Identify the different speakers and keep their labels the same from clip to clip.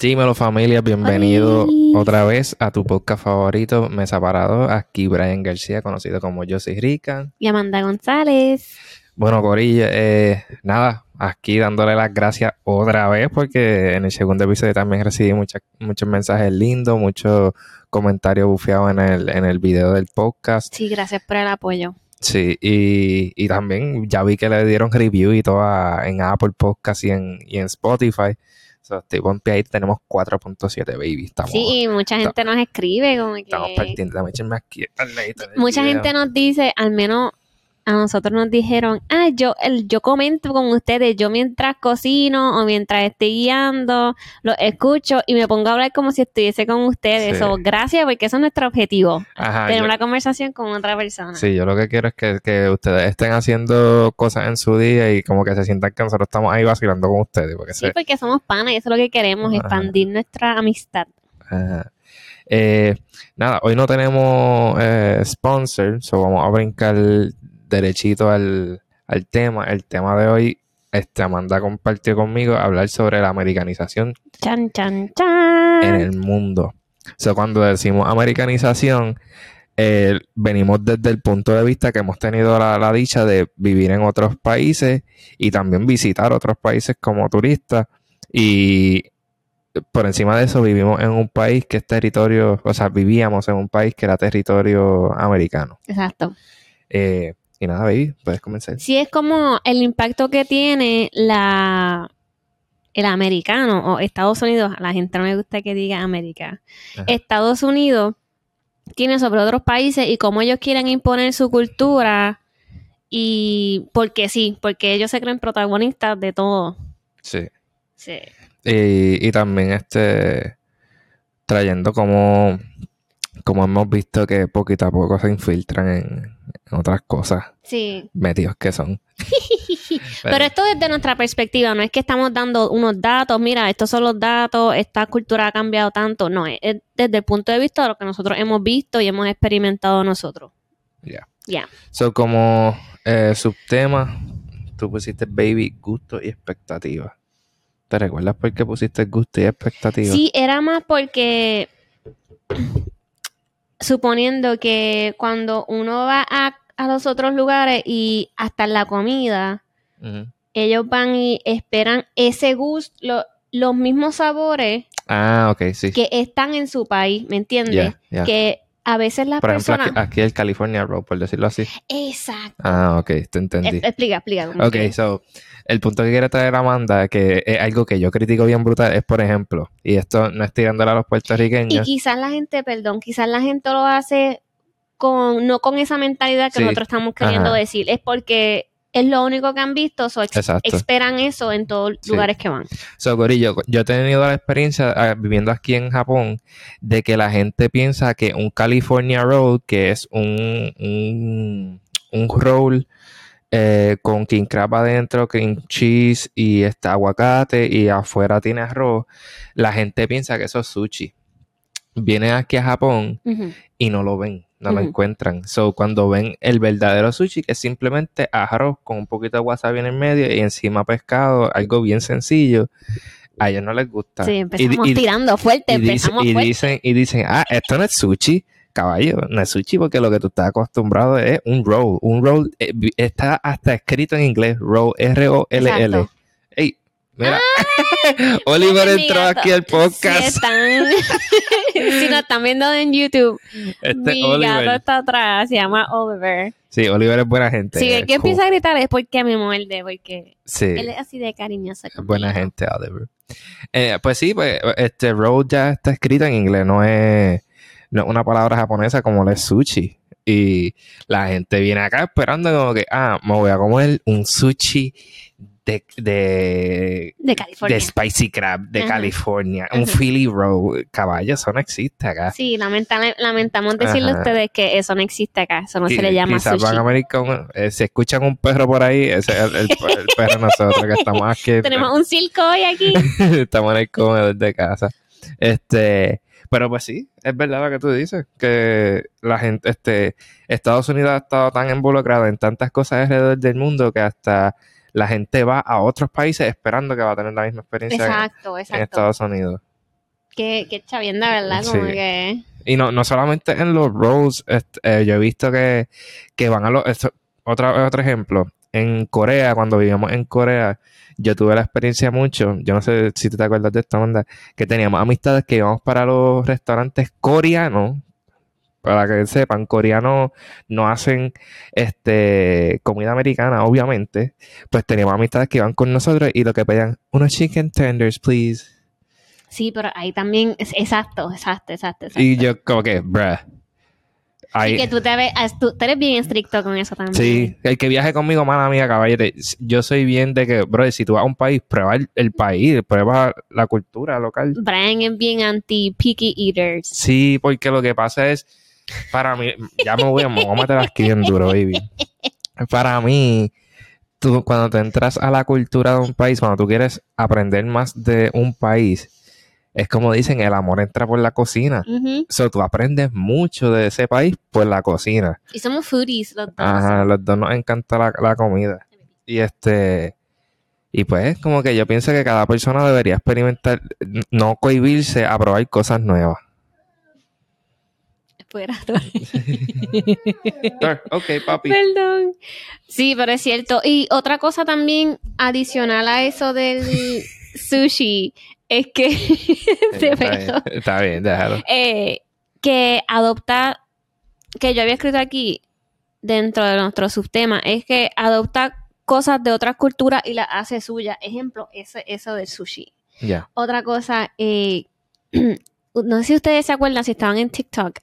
Speaker 1: Dímelo familia, bienvenido
Speaker 2: Oli.
Speaker 1: otra vez a tu podcast favorito, Mesa Parado. Aquí Brian García, conocido como Yo Soy Rica.
Speaker 2: Y Amanda González.
Speaker 1: Bueno, Corilla, eh, nada, aquí dándole las gracias otra vez porque en el segundo episodio también recibí muchas- muchos mensajes lindos, muchos comentarios bufeados en el, en el video del podcast.
Speaker 2: Sí, gracias por el apoyo.
Speaker 1: Sí, y, y también ya vi que le dieron review y todo a- en Apple Podcast y en, y en Spotify. So, estoy pompeado ahí, tenemos 4.7 baby. Estamos,
Speaker 2: Sí, y mucha gente nos escribe como
Speaker 1: estamos
Speaker 2: que...
Speaker 1: partiendo. Dame echarme aquí
Speaker 2: Mucha gente nos dice, al menos a nosotros nos dijeron, ah, yo, el, yo comento con ustedes, yo mientras cocino o mientras estoy guiando, lo escucho y me pongo a hablar como si estuviese con ustedes.
Speaker 1: Sí.
Speaker 2: So, gracias, porque eso es nuestro objetivo.
Speaker 1: Ajá,
Speaker 2: tener
Speaker 1: yo-
Speaker 2: una conversación con otra persona.
Speaker 1: Sí, yo lo que quiero es que, que ustedes estén haciendo cosas en su día y como que se sientan que nosotros estamos ahí vacilando con ustedes. Porque
Speaker 2: Sí,
Speaker 1: se-
Speaker 2: porque somos panas y eso es lo que queremos,
Speaker 1: Ajá.
Speaker 2: expandir nuestra amistad.
Speaker 1: Ajá. Eh, nada, hoy no tenemos eh, sponsor, so vamos a brincar derechito al, al tema. El tema de hoy, este, Amanda compartió conmigo hablar sobre la americanización
Speaker 2: Chan, chan, chan.
Speaker 1: en el mundo. So, cuando decimos americanización, eh, venimos desde el punto de vista que hemos tenido la, la dicha de vivir en otros países y también visitar otros países como turistas. Y por encima de eso vivimos en un país que es territorio, o sea, vivíamos en un país que era territorio americano.
Speaker 2: Exacto.
Speaker 1: Eh, y nada, baby, puedes comenzar.
Speaker 2: Sí, es como el impacto que tiene la el americano o Estados Unidos. A la gente no me gusta que diga América.
Speaker 1: Ajá.
Speaker 2: Estados Unidos tiene sobre otros países y cómo ellos quieren imponer su cultura y porque sí, porque ellos se creen protagonistas de todo.
Speaker 1: Sí.
Speaker 2: Sí.
Speaker 1: Y, y también este trayendo como, como hemos visto que poquito a poco se infiltran en, en otras cosas
Speaker 2: Sí.
Speaker 1: metidos que son.
Speaker 2: Pero esto desde nuestra perspectiva, no es que estamos dando unos datos, mira, estos son los datos, esta cultura ha cambiado tanto, no, es, es desde el punto de vista de lo que nosotros hemos visto y hemos experimentado nosotros.
Speaker 1: Ya.
Speaker 2: Ya.
Speaker 1: So, como eh, subtema, tú pusiste baby, gusto y expectativa. ¿Te recuerdas por qué pusiste gusto y expectativa?
Speaker 2: Sí, era más porque suponiendo que cuando uno va a, a los otros lugares y hasta la comida, ellos van y esperan ese gusto, lo- los mismos sabores
Speaker 1: Ah, ok, sí.
Speaker 2: que están en su país, ¿me entiendes? Que a veces las
Speaker 1: Por ejemplo, aquí, aquí el California Road, por decirlo así.
Speaker 2: Exacto.
Speaker 1: Ah, ok, te entendí.
Speaker 2: Es- explica, explica.
Speaker 1: Ok,
Speaker 2: que-
Speaker 1: so, el punto que quiere traer Amanda, que es algo que yo critico bien brutal, es por ejemplo, y esto no es tirándole a los
Speaker 2: Y
Speaker 1: puertorriqueños,
Speaker 2: quizás la gente, perdón, quizás la gente lo hace con no con esa mentalidad que
Speaker 1: Sí.
Speaker 2: nosotros estamos queriendo
Speaker 1: Ajá.
Speaker 2: decir. Es porque es lo único que han visto, so ex-
Speaker 1: Exacto.
Speaker 2: esperan eso en todos los
Speaker 1: Sí.
Speaker 2: lugares que van.
Speaker 1: so, Corillo, yo he tenido la experiencia ah, viviendo aquí en Japón de que la gente piensa que un California Roll, que es un, un, un roll eh, con king crab adentro, cream cheese y este aguacate y afuera tiene arroz, la gente piensa que eso es sushi. Vienen aquí a Japón y no lo ven, no lo
Speaker 2: Ujú.
Speaker 1: encuentran. So, cuando ven el verdadero sushi, que es simplemente arroz con un poquito de wasabi en el medio y encima pescado, algo bien sencillo, a ellos no les gusta.
Speaker 2: Sí, empezamos
Speaker 1: y-
Speaker 2: tirando fuerte,
Speaker 1: y, dice- y dicen, y dicen, ah, esto no es sushi, caballo, no es sushi porque lo que tú estás acostumbrado es un roll. Un roll eh, está hasta escrito en inglés, roll, R-O-L-L.
Speaker 2: Exacto.
Speaker 1: Mira, Oliver entró
Speaker 2: gato.
Speaker 1: aquí al podcast.
Speaker 2: están, si nos están viendo en YouTube,
Speaker 1: Este
Speaker 2: mi
Speaker 1: Oliver.
Speaker 2: gato está atrás, se llama Oliver.
Speaker 1: Sí, Oliver es buena gente.
Speaker 2: Si
Speaker 1: es
Speaker 2: el que
Speaker 1: cool.
Speaker 2: empieza a gritar es porque me muerde, porque
Speaker 1: Sí.
Speaker 2: él es así de cariñoso.
Speaker 1: Buena gente, Oliver. Eh, pues sí, pues este roll ya está escrito en inglés, no es, no es una palabra japonesa como lo es sushi. Y la gente viene acá esperando como que, ah, me voy a comer un sushi de, de,
Speaker 2: De California.
Speaker 1: de spicy crab de
Speaker 2: Ajá.
Speaker 1: California, un. Philly roll. Caballo, eso no existe acá.
Speaker 2: Sí, lamenta- lamentamos decirle a ustedes que eso no existe acá, eso no se le llama
Speaker 1: Quizás
Speaker 2: sushi.
Speaker 1: van a venir con, eh, si escuchan un perro por ahí, ese es el, el- el perro nosotros que estamos aquí.
Speaker 2: Tenemos un circo hoy aquí.
Speaker 1: Estamos en el comedor de casa. Este, pero pues sí, es verdad lo que tú dices, que la gente, este, Estados Unidos ha estado tan involucrado en tantas cosas alrededor del mundo que hasta la gente va a otros países esperando que va a tener la misma experiencia en-
Speaker 2: exacto,
Speaker 1: en
Speaker 2: exacto.
Speaker 1: Estados Unidos.
Speaker 2: Qué, qué chavienda, ¿verdad? Como que...
Speaker 1: Y no, no solamente en los roles, eh, yo he visto que, que van a los... otra, otro ejemplo, en Corea, cuando vivíamos en Corea, yo tuve la experiencia mucho, yo no sé si te acuerdas de esta onda, que teníamos amistades que íbamos para los restaurantes coreanos, para que sepan, coreanos no hacen este comida americana, obviamente, pues teníamos amistades que iban con nosotros y lo que pedían, unos chicken tenders, please.
Speaker 2: Sí, pero ahí también, exacto, exacto, exacto. exacto.
Speaker 1: Y yo como que, bruh.
Speaker 2: Y que tú te ves, tú, eres bien estricto con eso también.
Speaker 1: Sí, el que viaje conmigo, mala amiga, caballete, yo soy bien de que, bro, si tú vas a un país, prueba el, país, prueba la cultura local.
Speaker 2: Brian es bien anti-picky eaters.
Speaker 1: Sí, porque lo que pasa es, para mí, ya me voy, a meter aquí en duro, baby. Para mí, tú, cuando te entras a la cultura de un país, cuando tú quieres aprender más de un país, es como dicen, el amor entra por la cocina. O sea, tú aprendes mucho de ese país por la cocina.
Speaker 2: Y somos foodies los dos.
Speaker 1: Ajá, los dos nos encanta la, comida. Y este... Y pues, como que yo pienso que cada persona debería experimentar, no cohibirse a probar cosas nuevas.
Speaker 2: Fuera.
Speaker 1: ok, papi.
Speaker 2: Perdón. Sí, pero es cierto. Y otra cosa también adicional a eso del sushi es que
Speaker 1: está, bien, déjalo.
Speaker 2: Eh, que adoptar, que yo había escrito aquí dentro de nuestro subtema, es que adopta cosas de otras culturas y las hace suya. Ejemplo, ese, eso del sushi.
Speaker 1: Ya.
Speaker 2: Otra cosa, eh, no sé si ustedes se acuerdan, si estaban en TikTok,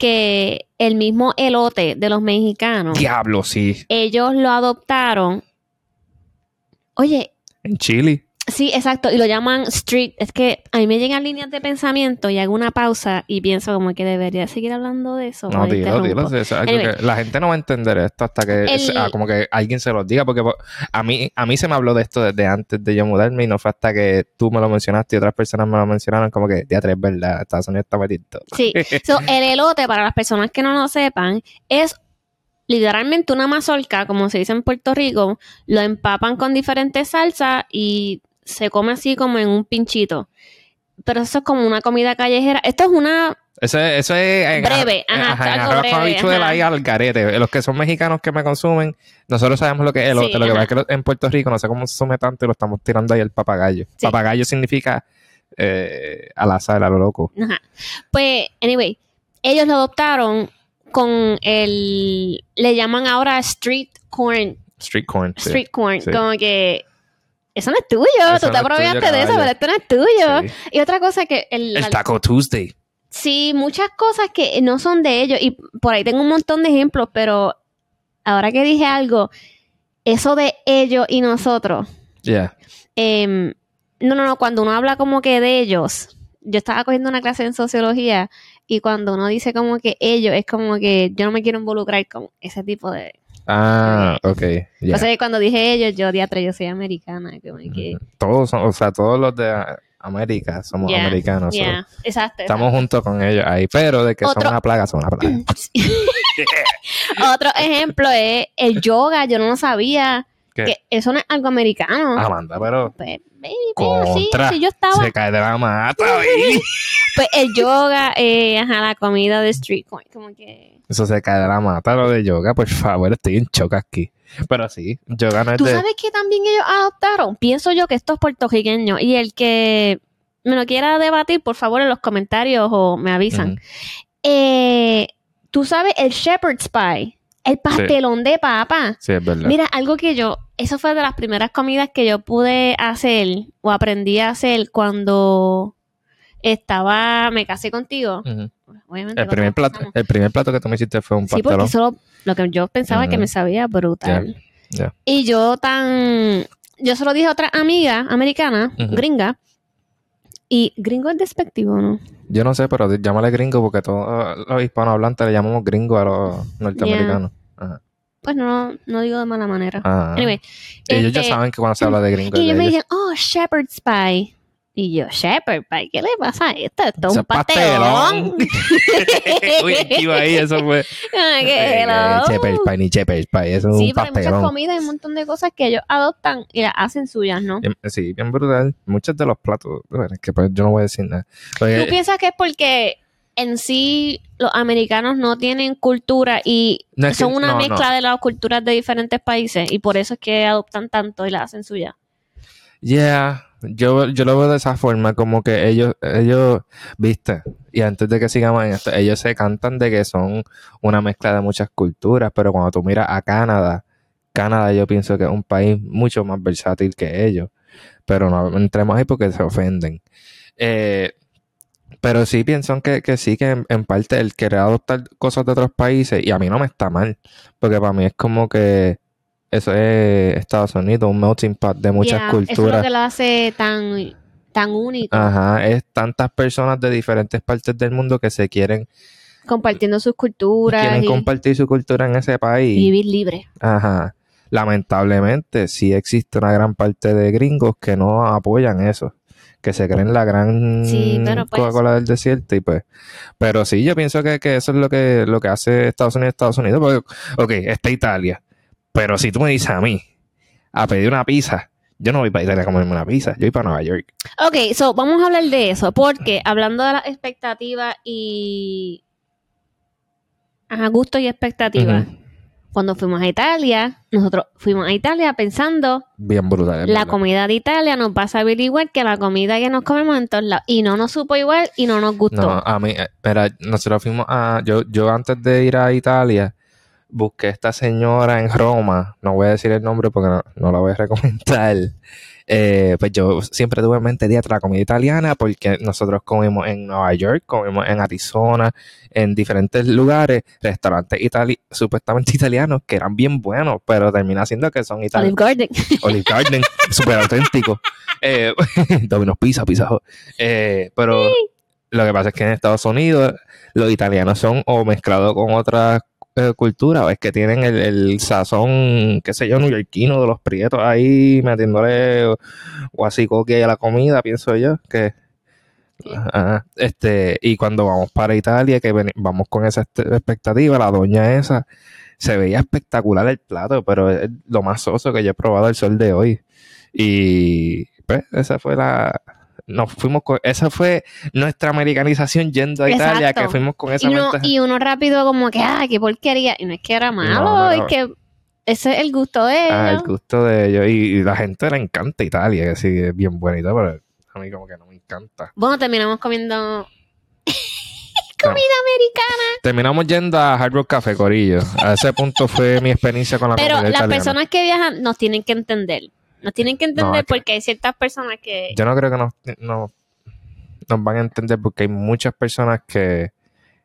Speaker 2: que el mismo elote de los mexicanos.
Speaker 1: Diablo, sí.
Speaker 2: Ellos lo adoptaron. Oye.
Speaker 1: En Chile.
Speaker 2: Sí, exacto, y lo llaman street. Es que a mí me llegan líneas de pensamiento y hago una pausa y pienso como que debería seguir hablando de eso.
Speaker 1: No, dilo, dilo. la gente no va a entender esto hasta que ah, como que alguien se lo diga, porque a mí, a mí se me habló de esto desde antes de yo mudarme y no fue hasta que tú me lo mencionaste y otras personas me lo mencionaron como que, de es verdad, Estados Unidos está metido.
Speaker 2: Sí, el elote, para las personas que no lo sepan, es literalmente una mazorca, como se dice en Puerto Rico, lo empapan con diferentes salsas y se come así como en un pinchito. Pero eso es como una comida callejera. Esto es una
Speaker 1: eso es, eso es
Speaker 2: breve, ajá,
Speaker 1: ajá, breve, ahí al garete. Los que son mexicanos que me consumen, nosotros sabemos lo que es lo que pasa es que en Puerto Rico no sé cómo se sume tanto y lo estamos tirando ahí el papagayo. Papagayo significa eh, al azar, a lo loco.
Speaker 2: Ajá. Pues, anyway, ellos lo adoptaron con el. Le llaman ahora street corn.
Speaker 1: Street corn.
Speaker 2: Street corn. Como que eso no es tuyo, tú te apropiaste de eso, pero esto no es tuyo. Y otra cosa que... El,
Speaker 1: el Taco Tuesday.
Speaker 2: Sí, muchas cosas que no son de ellos. Y por ahí tengo un montón de ejemplos, pero ahora que dije algo, eso de ellos y nosotros.
Speaker 1: Ya.
Speaker 2: Em, no, no, no, cuando uno habla como que de ellos, yo estaba cogiendo una clase en sociología y cuando uno dice como que ellos, es como que yo no me quiero involucrar con ese tipo de
Speaker 1: Ah, ok.
Speaker 2: O sea, cuando dije ellos, yo diatra, yo soy americana.
Speaker 1: Todos son, o sea, todos los de América somos americanos.
Speaker 2: exacto.
Speaker 1: Estamos juntos con ellos ahí, pero de que son una plaga, son una plaga.
Speaker 2: Otro ejemplo es el yoga, yo no lo sabía. Que eso no es algo americano.
Speaker 1: Amanda, pero.
Speaker 2: Pues, baby, sí, yo estaba.
Speaker 1: Se cae de la mata,
Speaker 2: pues el yoga, eh, ajá, la comida de street como que.
Speaker 1: Eso se cae de la mata, lo de yoga, por favor, estoy en choque aquí. Pero sí, yoga no es
Speaker 2: ¿Tú sabes que también ellos adoptaron? Pienso yo que estos puertorriqueños y el que me lo quiera debatir, por favor, en los comentarios o me avisan. eh, Tú sabes el shepherd's pie, el pastelón de papa.
Speaker 1: Sí, es verdad.
Speaker 2: Mira, algo que yo, eso fue de las primeras comidas que yo pude hacer o aprendí a hacer cuando estaba, me casé contigo.
Speaker 1: el, primer plato, el primer plato que tú me hiciste fue un pastelón. Sí, porque
Speaker 2: eso lo, que yo pensaba que me sabía brutal. Y yo tan... Yo se lo dije a otra amiga americana, gringa, y gringo es despectivo, ¿no?
Speaker 1: Yo no sé, pero llámale gringo porque todos los hispanohablantes le llamamos gringo a los norteamericanos.
Speaker 2: Pues no, no digo de mala manera.
Speaker 1: Anyway, Ellos ya este, saben que cuando se habla de gringo.
Speaker 2: Y ellos me dicen, oh, shepherd's pie. Y yo, Shepherd Pie, ¿qué le pasa a esto? Esto es un pastelón.
Speaker 1: Uy, iba ahí, eso fue.
Speaker 2: ¿Qué
Speaker 1: Shepherd Pie ni Shepherd Pie, eso es
Speaker 2: sí,
Speaker 1: un
Speaker 2: pero hay muchas comidas y un montón de cosas que ellos adoptan y las hacen suyas, ¿no?
Speaker 1: Sí, bien brutal. Muchos de los platos, bueno, es que pues, yo no voy a decir nada. Porque-
Speaker 2: ¿Tú piensas que es porque en sí los americanos no tienen cultura y
Speaker 1: No, es que-
Speaker 2: son una
Speaker 1: no,
Speaker 2: mezcla
Speaker 1: no.
Speaker 2: de las culturas de diferentes países y por eso es que adoptan tanto y las hacen suyas?
Speaker 1: Yeah, yo, yo lo veo de esa forma, como que ellos, ellos, viste, y antes de que sigamos en esto, ellos se cantan de que son una mezcla de muchas culturas, pero cuando tú miras a Canadá, Canadá yo pienso que es un país mucho más versátil que ellos, pero no entremos ahí porque se ofenden. Eh, pero sí pienso que, que sí, que en, en parte el querer adoptar cosas de otros países, y a mí no me está mal, porque para mí es como que eso es Estados Unidos, un melting pot de muchas
Speaker 2: Yeah, Eso es lo
Speaker 1: culturas.
Speaker 2: que lo hace tan, tan único,
Speaker 1: Ajá, es tantas personas de diferentes partes del mundo que se quieren,
Speaker 2: compartiendo sus culturas
Speaker 1: quieren
Speaker 2: y
Speaker 1: compartir su cultura en ese país.
Speaker 2: vivir libre.
Speaker 1: Ajá. Lamentablemente, sí existe una gran parte de gringos que no apoyan eso, que se creen la gran
Speaker 2: Sí, pues-
Speaker 1: Coca-Cola del desierto y pues, pero sí, yo pienso que, que eso es lo que, lo que hace Estados Unidos, Estados Unidos, porque, ok, está Italia, pero si tú me dices a mí a pedir una pizza, yo no voy para Italia a comerme una pizza, yo voy para Nueva York.
Speaker 2: Ok, so vamos a hablar de eso, porque hablando de las expectativas y... Ajá, gusto y expectativas. Cuando fuimos a Italia, nosotros fuimos a Italia pensando
Speaker 1: Bien brutal.
Speaker 2: la
Speaker 1: verdad.
Speaker 2: comida de Italia nos va a saber igual que la comida que nos comemos en todos lados. Y no nos supo igual y no nos gustó.
Speaker 1: No, a mí, eh, mira, nosotros fuimos a, yo, yo antes de ir a Italia, busqué a esta señora en Roma, no voy a decir el nombre porque no, no la voy a recomendar. Eh, pues yo siempre tuve en mente de la comida italiana porque nosotros comimos en Nueva York, comimos en Arizona, en diferentes lugares, restaurantes itali supuestamente italianos que eran bien buenos, pero termina siendo que son
Speaker 2: Olive
Speaker 1: italianos.
Speaker 2: Garden.
Speaker 1: Olive Garden, súper auténtico. Eh, Domino's Pizza, Pizza. Eh, pero lo que pasa es que en Estados Unidos los italianos son o mezclados con otras eh, culturas, o es que tienen el, el sazón, qué sé yo, neoyorquino de los prietos ahí metiéndole guasicoque a la comida, pienso yo, que... Ajá. Este, y cuando vamos para Italia, que ven- vamos con esa este- expectativa, la doña esa, se veía espectacular el plato, pero es lo más soso que yo he probado el sol de hoy. Y pues esa fue la nos fuimos con, esa fue nuestra americanización yendo a Italia,
Speaker 2: Exacto.
Speaker 1: que fuimos con esa
Speaker 2: Y uno, y uno rápido como que, ah, qué porquería. Y no es que era malo,
Speaker 1: no, no.
Speaker 2: es que ese es el gusto de ellos.
Speaker 1: Ah, el gusto de ellos. Y, y la gente le encanta Italia, que sí, es bien bonita, pero a mí como que no me encanta.
Speaker 2: Bueno, terminamos comiendo
Speaker 1: Comida
Speaker 2: americana.
Speaker 1: Terminamos yendo a Hard Rock Café, Corillo. A ese punto fue mi experiencia con la
Speaker 2: Pero
Speaker 1: comida
Speaker 2: las
Speaker 1: italiana.
Speaker 2: personas que viajan nos tienen que entender. Nos tienen que entender
Speaker 1: No, es que-
Speaker 2: porque hay ciertas personas que...
Speaker 1: Yo no creo que nos, nos, nos van a entender porque hay muchas personas que...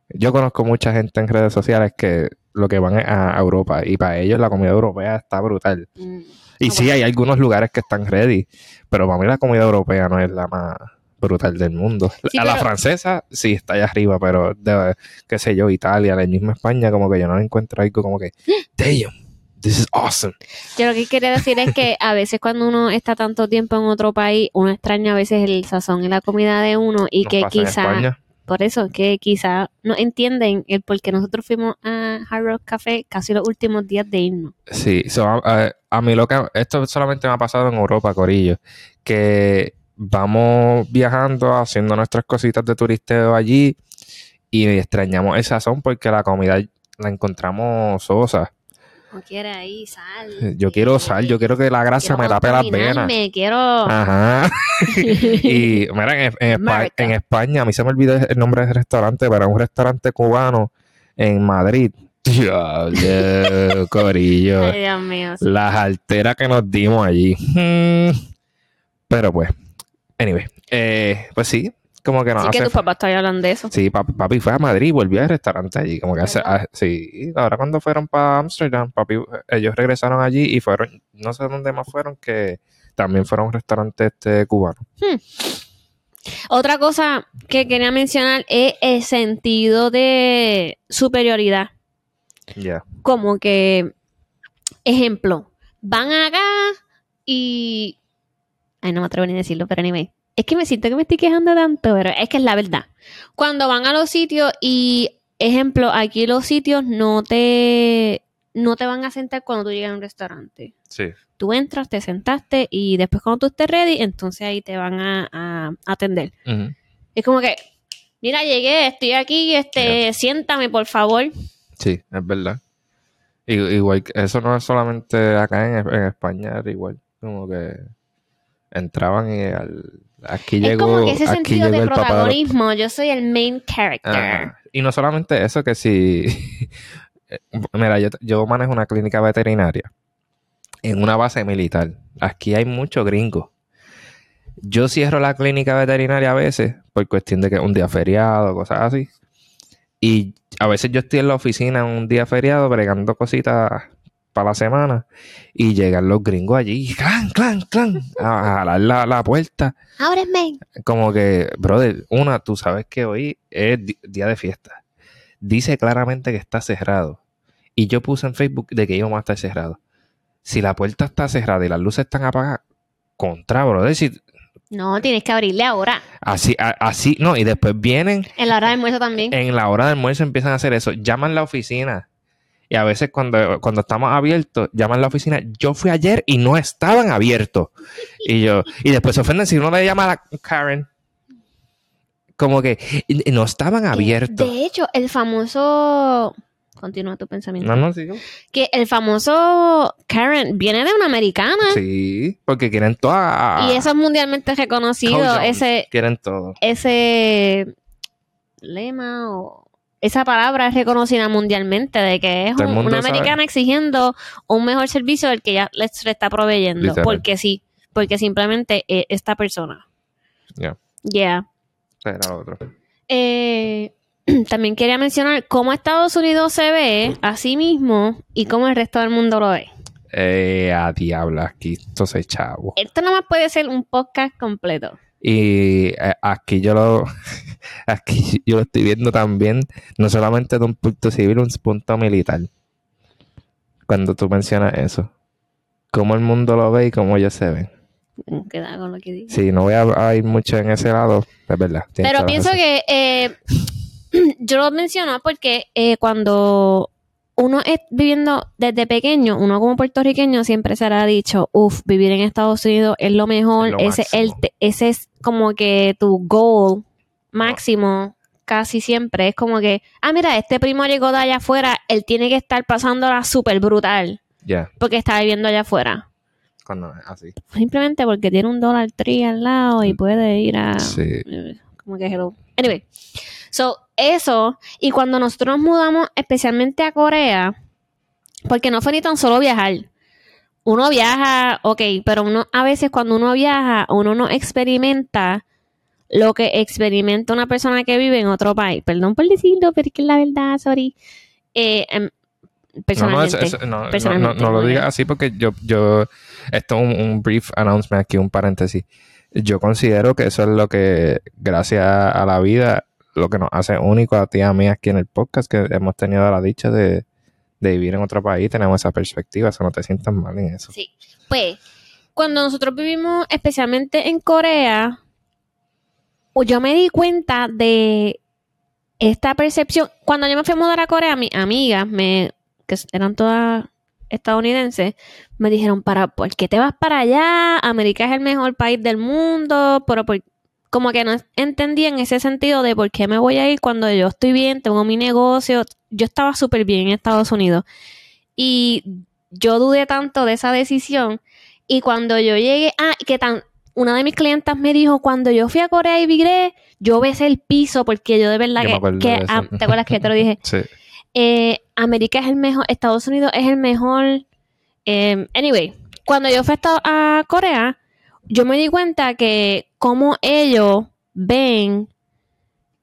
Speaker 1: Yo conozco mucha gente en redes sociales que lo que van es a Europa y para ellos la comida europea está brutal.
Speaker 2: Mm,
Speaker 1: Y
Speaker 2: Ah,
Speaker 1: sí, hay algunos lugares que están ready, pero para mí la comida europea no es la más brutal del mundo.
Speaker 2: Sí,
Speaker 1: a la francesa sí está allá arriba, pero de, qué sé yo, Italia, la misma España, como que yo no encuentro algo como que, damn, this is awesome.
Speaker 2: Yo lo que quería decir es que a veces cuando uno está tanto tiempo en otro país, uno extraña a veces el sazón y la comida de uno y
Speaker 1: Nos
Speaker 2: que quizá, por eso, que quizá no entienden el por qué nosotros fuimos a Hard Rock Café casi los últimos días de irnos.
Speaker 1: Sí, so, a mí lo que esto solamente me ha pasado en Europa, Corillo, que vamos viajando, haciendo nuestras cositas de turisteo allí y extrañamos el sazón porque la comida la encontramos sosa.
Speaker 2: No quiere ahí sal.
Speaker 1: Yo quiero sal, yo quiero que la grasa
Speaker 2: Quiero
Speaker 1: me tape las venas.
Speaker 2: contaminarme, Quiero...
Speaker 1: Ajá. y mira, en, España, a mí se me olvidó el nombre del restaurante, pero es un restaurante cubano en Madrid. Diablo, corillo.
Speaker 2: Ay, Dios mío. sí.
Speaker 1: Las alteras que nos dimos allí. Hmm. Pero pues, anyway, eh, pues sí, como que no
Speaker 2: Así que tus papás todavía hablan de eso.
Speaker 1: Sí, papi, papi fue a Madrid y volvió al restaurante allí. Como que hace, ah, sí, ahora cuando fueron para Amsterdam, papi, ellos regresaron allí y fueron, no sé dónde más fueron, que también fueron a un restaurante este cubano.
Speaker 2: Otra cosa que quería mencionar es el sentido de superioridad.
Speaker 1: Ya.
Speaker 2: Como que, ejemplo, van acá y... Ay, no me atrevo ni a decirlo, pero anyway. Es que me siento que me estoy quejando tanto, pero es que es la verdad. Cuando van a los sitios y, ejemplo, aquí los sitios no te, no te van a sentar cuando tú llegas a un restaurante.
Speaker 1: Sí.
Speaker 2: Tú entras, te sentaste y después cuando tú estés ready, entonces ahí te van a, atender. Es como que, mira, llegué, estoy aquí, este, siéntame, por favor.
Speaker 1: Sí, es verdad. Igual, eso no es solamente acá en, en España, era igual. Como que entraban y al, aquí llegó. Es como que
Speaker 2: ese sentido de protagonismo, yo soy el main character.
Speaker 1: Y no solamente eso, que si. Mira, yo, yo manejo una clínica veterinaria en una base militar. Aquí hay muchos gringos. Yo cierro la clínica veterinaria a veces por cuestión de que un día feriado, cosas así. Y a veces yo estoy en la oficina un día feriado bregando cositas para la semana y llegan los gringos allí, clan, clan, clan, a jalar la, la puerta.
Speaker 2: Ábreme.
Speaker 1: Como que, brother, una, tú sabes que hoy es día de fiesta. Dice claramente que está cerrado. Y yo puse en Facebook de que íbamos a estar cerrados. Si la puerta está cerrada y las luces están apagadas, contra, brother, si
Speaker 2: no, tienes que abrirle ahora.
Speaker 1: Así, así, no, y después vienen.
Speaker 2: En la hora de almuerzo también.
Speaker 1: En la hora de almuerzo empiezan a hacer eso. Llaman la oficina. Y a veces cuando, cuando estamos abiertos, llaman la oficina. Yo fui ayer y no estaban abiertos. Y yo, y después se ofenden si uno le llama a Karen. Como que no estaban abiertos.
Speaker 2: De hecho, el famoso Continúa tu pensamiento.
Speaker 1: No, no, sigo.
Speaker 2: Que el famoso Karen viene de una americana.
Speaker 1: Sí, porque quieren toda.
Speaker 2: Y eso es mundialmente reconocido. ese.
Speaker 1: Quieren todo.
Speaker 2: Ese lema o esa palabra es reconocida mundialmente de que es una americana exigiendo un mejor servicio del que ya les está proveyendo. Porque sí, porque simplemente eh, esta persona.
Speaker 1: Ya.
Speaker 2: Yeah.
Speaker 1: Era otro.
Speaker 2: Eh, también quería mencionar cómo Estados Unidos se ve a sí mismo y cómo el resto del mundo lo ve.
Speaker 1: Eh, a diablo, aquí entonces chavo.
Speaker 2: Esto no más puede ser un podcast completo.
Speaker 1: Y eh, aquí yo lo aquí yo lo estoy viendo también, no solamente de un punto civil, un punto militar. Cuando tú mencionas eso. Cómo el mundo lo ve y cómo ellos se ven.
Speaker 2: Queda con lo que digo.
Speaker 1: Sí, no voy a, ir mucho en ese lado, es verdad.
Speaker 2: Pero pienso que eh, yo lo menciono porque eh, cuando uno es viviendo desde pequeño, uno como puertorriqueño siempre se ha dicho, uff, vivir en Estados Unidos es lo mejor, ese, el, ese es como que tu goal máximo casi siempre. Es como que, ah, mira, este primo llegó de allá afuera, él tiene que estar pasándola súper brutal.
Speaker 1: Ya.
Speaker 2: Porque está viviendo allá afuera.
Speaker 1: Cuando así.
Speaker 2: Simplemente porque tiene un dólar tree al lado y mm. puede ir a... Sí. Como que hello. Anyway. So, eso, y cuando nosotros nos mudamos especialmente a Corea, porque no fue ni tan solo viajar. Uno viaja, ok, pero uno a veces cuando uno viaja, uno no experimenta lo que experimenta una persona que vive en otro país. Perdón por decirlo, pero es que es la verdad, sorry. Eh, em, personalmente,
Speaker 1: no, no, lo digas así porque yo, yo, esto es un, un, brief announcement aquí, un paréntesis. Yo considero que eso es lo que, gracias a la vida, lo que nos hace único a ti y a mí aquí en el podcast, que hemos tenido la dicha de, vivir en otro país, tenemos esa perspectiva, eso no te sientas mal en eso.
Speaker 2: Sí, pues cuando nosotros vivimos especialmente en Corea, yo me di cuenta de esta percepción. Cuando yo me fui a mudar a Corea, mis amigas, me, que eran todas estadounidenses, me dijeron, para, ¿por qué te vas para allá? América es el mejor país del mundo, pero ¿por como que no entendía en ese sentido de por qué me voy a ir cuando yo estoy bien, tengo mi negocio. Yo estaba súper bien en Estados Unidos. Y yo dudé tanto de esa decisión. Y cuando yo llegué, ah, que tan, una de mis clientas me dijo, cuando yo fui a Corea y vigré, yo besé el piso porque yo de verdad que, ¿te acuerdas que te lo dije?
Speaker 1: sí.
Speaker 2: Eh, América es el mejor, Estados Unidos es el mejor. Eh, anyway, cuando yo fui a Corea, yo me di cuenta que como ellos ven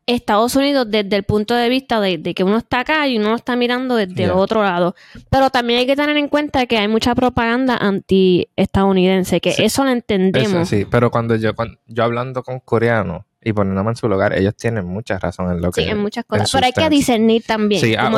Speaker 2: Estados Unidos desde el punto de vista de, que uno está acá y uno lo está mirando desde el otro lado. Pero también hay que tener en cuenta que hay mucha propaganda anti-estadounidense, que eso lo entendemos.
Speaker 1: sí, pero cuando yo, yo hablando con coreanos y poniéndome en su lugar, ellos tienen mucha razón en lo que...
Speaker 2: Sí, en muchas cosas. pero hay que discernir también. Sí, ah,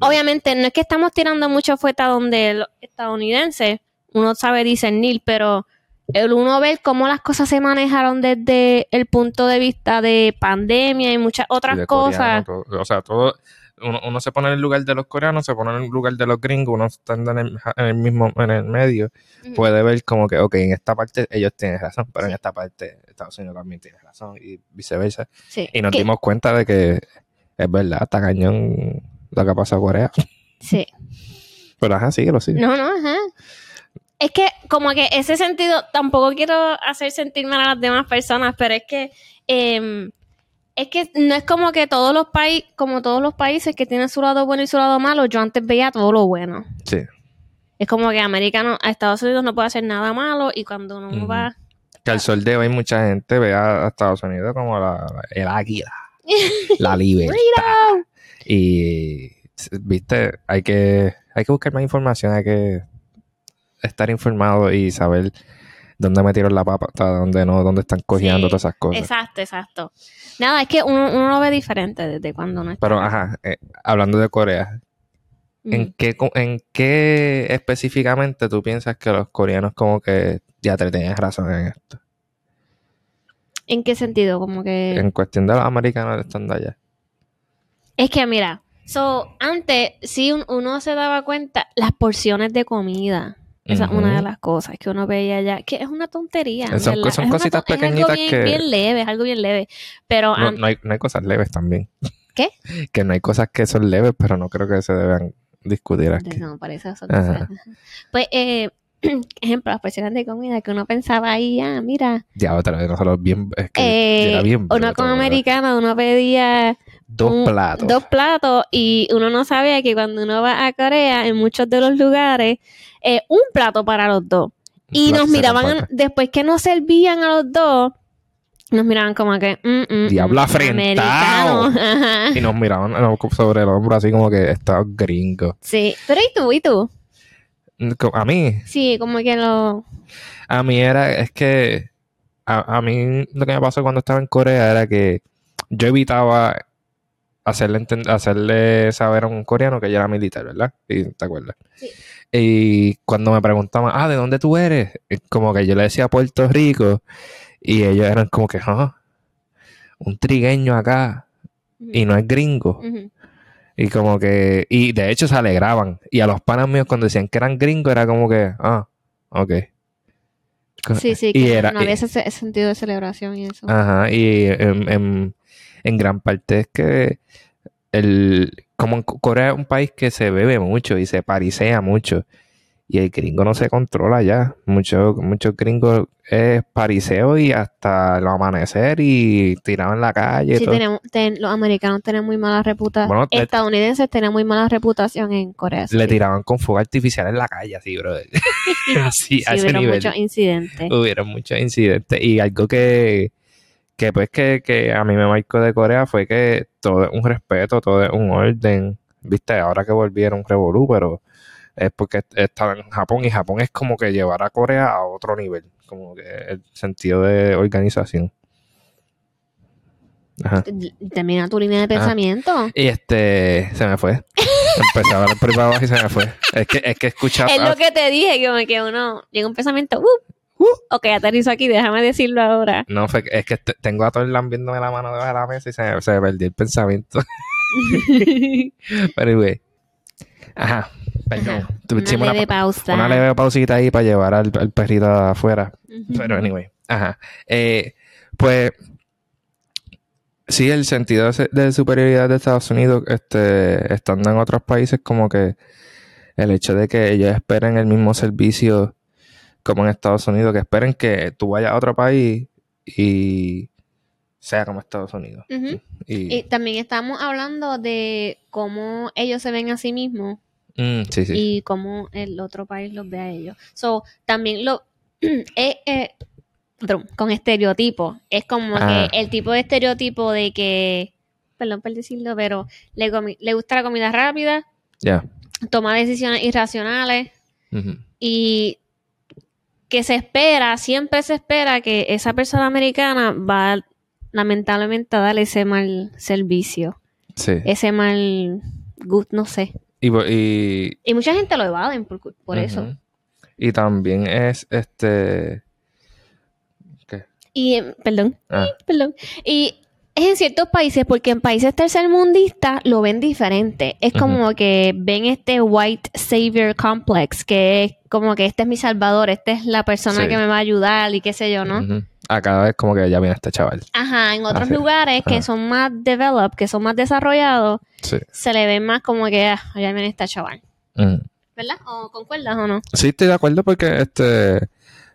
Speaker 2: obviamente no es que estamos tirando mucho fueta donde los estadounidenses, uno sabe discernir, pero el uno ver cómo las cosas se manejaron desde el punto de vista de pandemia y muchas otras cosas.
Speaker 1: o sea, todo, uno, se pone en el lugar de los coreanos, se pone en el lugar de los gringos, uno está en el, mismo, en el medio, puede ver como que, ok, en esta parte ellos tienen razón, pero en esta parte Estados Unidos también tiene razón y viceversa. Y nos dimos cuenta de que es verdad, está cañón lo que pasa en Corea.
Speaker 2: Sí.
Speaker 1: Pero ajá, síguelo, sí.
Speaker 2: No, no, ajá. Es que como que ese sentido, tampoco quiero hacer sentir mal a las demás personas, pero es que eh, es que no es como que todos los países, como todos los países que tienen su lado bueno y su lado malo, yo antes veía todo lo bueno.
Speaker 1: Sí.
Speaker 2: Es como que americano, a Estados Unidos no puede hacer nada malo y cuando uno va...
Speaker 1: Que al sol de hoy mucha gente ve a, Estados Unidos como la, el águila, la libertad. y, viste, hay que, hay que buscar más información, hay que estar informado y saber dónde metieron la papa, dónde no, dónde están cogiendo todas esas cosas.
Speaker 2: Exacto, exacto. Nada, es que uno, uno lo ve diferente desde cuando no está.
Speaker 1: Pero, ajá, eh, hablando de Corea, ¿en, qué, ¿en qué específicamente tú piensas que los coreanos como que ya te tienes razón en esto?
Speaker 2: ¿En qué sentido? Como que...
Speaker 1: En cuestión de los americanos estando allá.
Speaker 2: Es que, mira, so, antes, si uno se daba cuenta, las porciones de comida esa es una de las cosas que uno veía allá, que es una tontería.
Speaker 1: Son, cositas pequeñitas
Speaker 2: es algo bien,
Speaker 1: que...
Speaker 2: bien leve, es algo bien leve. Pero
Speaker 1: no, hay, no hay cosas leves también.
Speaker 2: ¿Qué?
Speaker 1: que no hay cosas que son leves, pero no creo que se deban discutir aquí.
Speaker 2: No, parece eso. Pues, eh, ejemplo, las porciones de comida que uno pensaba ahí, ah, mira.
Speaker 1: Ya, otra vez, nosotros bien. Es que era
Speaker 2: eh,
Speaker 1: bien
Speaker 2: uno como americano, uno pedía.
Speaker 1: Dos platos.
Speaker 2: Dos platos, y uno no sabía que cuando uno va a Corea, en muchos de los lugares, eh, un plato para los dos. Y nos miraban, después que nos servían a los dos, nos miraban como que. Mm, mm,
Speaker 1: Diablo afrentado. Y nos miraban sobre el hombro así como que estos gringos.
Speaker 2: Sí. Pero ¿y tú? ¿Y tú?
Speaker 1: A mí.
Speaker 2: Sí, como que lo.
Speaker 1: A mí era, es que. A, a mí lo que me pasó cuando estaba en Corea era que yo evitaba hacerle, hacerle saber a un coreano que yo era militar, ¿verdad? Y, ¿Te acuerdas? Sí. Y cuando me preguntaban, ah, ¿de dónde tú eres? Como que yo le decía Puerto Rico y ellos eran como que, ah, un trigueño acá y no es gringo. Y como que, y de hecho se alegraban. Y a los panas míos cuando decían que eran gringos era como que, ah, ok.
Speaker 2: Sí, sí, que no había ese sentido de celebración y eso.
Speaker 1: Ajá, y en, en gran parte es que el, como en Corea es un país que se bebe mucho y se parisea mucho. Y el gringo no se controla ya. Muchos muchos gringos es pariseo y hasta el amanecer y tirado en la calle.
Speaker 2: Sí, Tenemos, los americanos tienen muy mala reputación. Estadounidenses tienen muy mala reputación en Corea.
Speaker 1: Le tiraban con fuego artificial en la calle, así, bro. así, a ese
Speaker 2: nivel. muchos incidentes.
Speaker 1: Hubieron muchos incidentes. Y algo que, que pues que, que a mí me marcó de Corea fue que todo es un respeto, todo es un orden. Viste, ahora que volvieron revolú, pero es porque estaba en Japón y Japón es como que llevar a Corea a otro nivel, como que el sentido de organización.
Speaker 2: Ajá. Termina tu línea de pensamiento.
Speaker 1: Y este, se me fue. Empecé a hablar por abajo y se me fue. Es que, es que escuchaba.
Speaker 2: Es lo que te dije, como que uno llega un pensamiento, uh, Uh, ok, aterrizo aquí, déjame decirlo ahora.
Speaker 1: No, es que tengo a Torlan viéndome la mano debajo de la mesa y se, me perdió el pensamiento. Pero, güey. Ajá, perdón.
Speaker 2: una leve pausa.
Speaker 1: Una leve pausita ahí para llevar al, perrito afuera. Pero, anyway. Ajá. Eh, pues, sí, el sentido de, superioridad de Estados Unidos, este, estando en otros países, como que el hecho de que ellos esperen el mismo servicio como en Estados Unidos, que esperen que tú vayas a otro país y sea como Estados Unidos.
Speaker 2: y, también estamos hablando de cómo ellos se ven a sí mismos
Speaker 1: mm,
Speaker 2: y cómo el otro país los ve a ellos. So, también lo... eh, eh, con estereotipos. Es como que ah. el tipo de estereotipo de que, perdón por decirlo, pero le, le gusta la comida rápida, toma decisiones irracionales y que se espera, siempre se espera que esa persona americana va lamentablemente a darle ese mal servicio.
Speaker 1: Sí.
Speaker 2: Ese mal good, no sé.
Speaker 1: Y, y,
Speaker 2: mucha gente lo evaden por, por eso.
Speaker 1: Y también es este
Speaker 2: Y, perdón, ah. perdón. Y es en ciertos países, porque en países tercermundistas lo ven diferente. Es como que ven este white savior complex, que es como que este es mi salvador, esta es la persona que me va a ayudar y qué sé yo, ¿no?
Speaker 1: A cada vez como que ya viene este chaval.
Speaker 2: Ajá, en otros lugares que son más developed, que son más desarrollados, se le ve más como que ah, ya viene este chaval. ¿Verdad? ¿O concuerdas o no?
Speaker 1: Sí, estoy de acuerdo porque este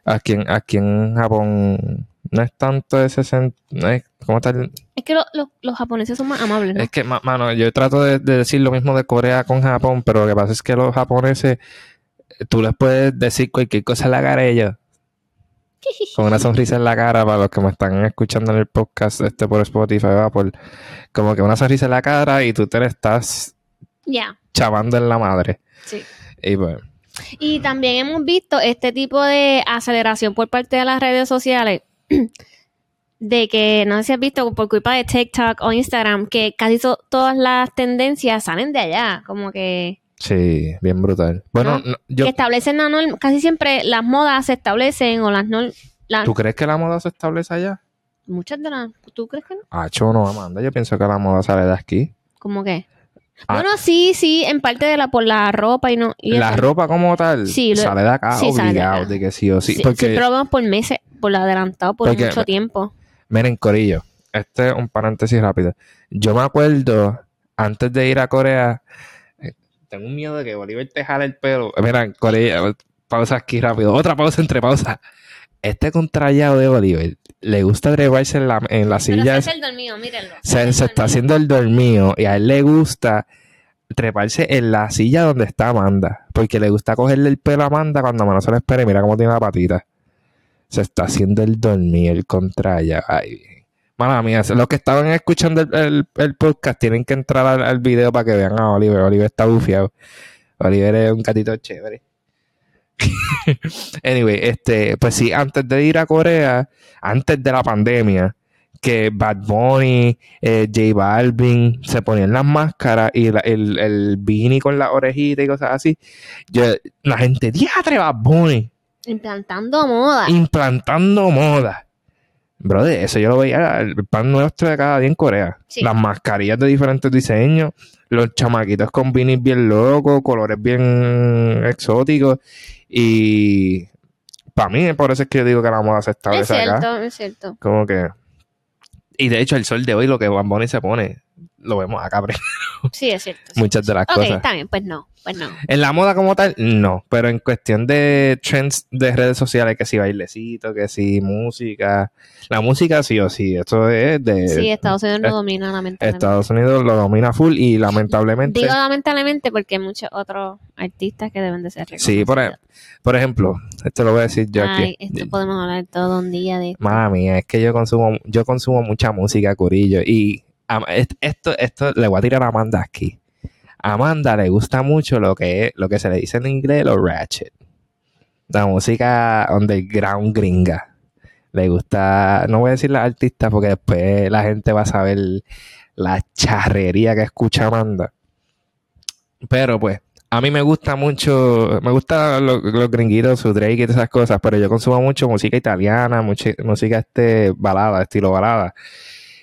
Speaker 1: aquí en, aquí en Japón no es tanto ese no es como tal
Speaker 2: es que los japoneses son más amables ¿no?
Speaker 1: es que mano yo trato de, decir lo mismo de Corea con Japón pero lo que pasa es que los japoneses tú les puedes decir cualquier cosa en la cara a ellos. Con una sonrisa en la cara para los que me están escuchando en el podcast este por Spotify por como que una sonrisa en la cara y tú te le estás chavando en la madre.
Speaker 2: Sí.
Speaker 1: Y bueno
Speaker 2: y también hemos visto este tipo de aceleración por parte de las redes sociales de que, no sé si has visto por culpa de TikTok o Instagram, que casi todas las tendencias salen de allá, como que...
Speaker 1: Sí, bien brutal. Bueno,
Speaker 2: yo... Que establecen la norma, casi siempre las modas se establecen o las normas...
Speaker 1: ¿Tú crees que la moda se establece allá?
Speaker 2: Muchas de las... ¿Tú crees que no?
Speaker 1: Ah, yo no, Amanda, yo pienso que la moda sale de aquí.
Speaker 2: ¿Cómo qué? Ah. Bueno, sí, sí, en parte de la por la ropa y no.
Speaker 1: la ropa como tal sí, sale de acá, obligado, de, que sí o sí. porque,
Speaker 2: siempre lo vemos por meses, por adelantado, por mucho tiempo.
Speaker 1: Miren, Corillo, este es un paréntesis rápido. Yo me acuerdo, antes de ir a Corea, eh, tengo un miedo de que Bolívar te jale el pelo. Miren, Corea, pausa aquí rápido. Otra pausa entre pausas. Este contrallado de Bolívar le gusta treparse en la, en la silla.
Speaker 2: se, el dormido, mírenlo.
Speaker 1: Se, está haciendo el dormido y a él le gusta treparse en la silla donde está Amanda. Porque le gusta cogerle el pelo a Amanda cuando menos se lo espere. Mira cómo tiene la patita. Se está haciendo el dormido, el contrallado. Ay, mala mía. Los que estaban escuchando el, podcast tienen que entrar al, video para que vean a Oliver. Oliver está bufiado. Oliver es un gatito chévere. anyway, este, pues sí, antes de ir a Corea, antes de la pandemia, que Bad Bunny, eh, J Balvin se ponían las máscaras y el, el con la orejita y cosas así. La gente, diatre Bad Bunny.
Speaker 2: Implantando moda.
Speaker 1: Implantando moda. Brother, eso yo lo veía, el pan nuestro de cada día en Corea. Las mascarillas de diferentes diseños, los chamaquitos con beanies bien locos, colores bien exóticos. Y para mí, por eso es que yo digo que la moda se establece
Speaker 2: es cierto,
Speaker 1: acá.
Speaker 2: Es cierto,
Speaker 1: Como que. Y de hecho, el sol de hoy, lo que Bamboni se pone, lo vemos acá
Speaker 2: primero. Sí, es cierto.
Speaker 1: Muchas de las cosas. Ok,
Speaker 2: está bien, pues no. Pues no.
Speaker 1: En la moda como tal, no. Pero en cuestión de trends de redes sociales, que si bailecito, que si música. La música sí o sí. Esto es de.
Speaker 2: Sí, Estados Unidos lo domina lamentablemente.
Speaker 1: Estados Unidos lo domina full y lamentablemente.
Speaker 2: Digo lamentablemente porque hay muchos otros artistas que deben de ser
Speaker 1: Sí, por, por ejemplo, esto lo voy a decir yo
Speaker 2: Ay, Esto podemos hablar todo un día de.
Speaker 1: Mami, es que yo consumo, yo consumo mucha música, Curillo. Y esto, esto le voy a tirar a Amanda aquí Amanda le gusta mucho lo que lo que se le dice en inglés, los ratchet. La música underground gringa. Le gusta, no voy a decir la artista porque después la gente va a saber la charrería que escucha Amanda. Pero pues, a mí me gusta mucho, me gusta los, gringuitos, su Drake y todas esas cosas, pero yo consumo mucho música italiana, música este balada, estilo balada.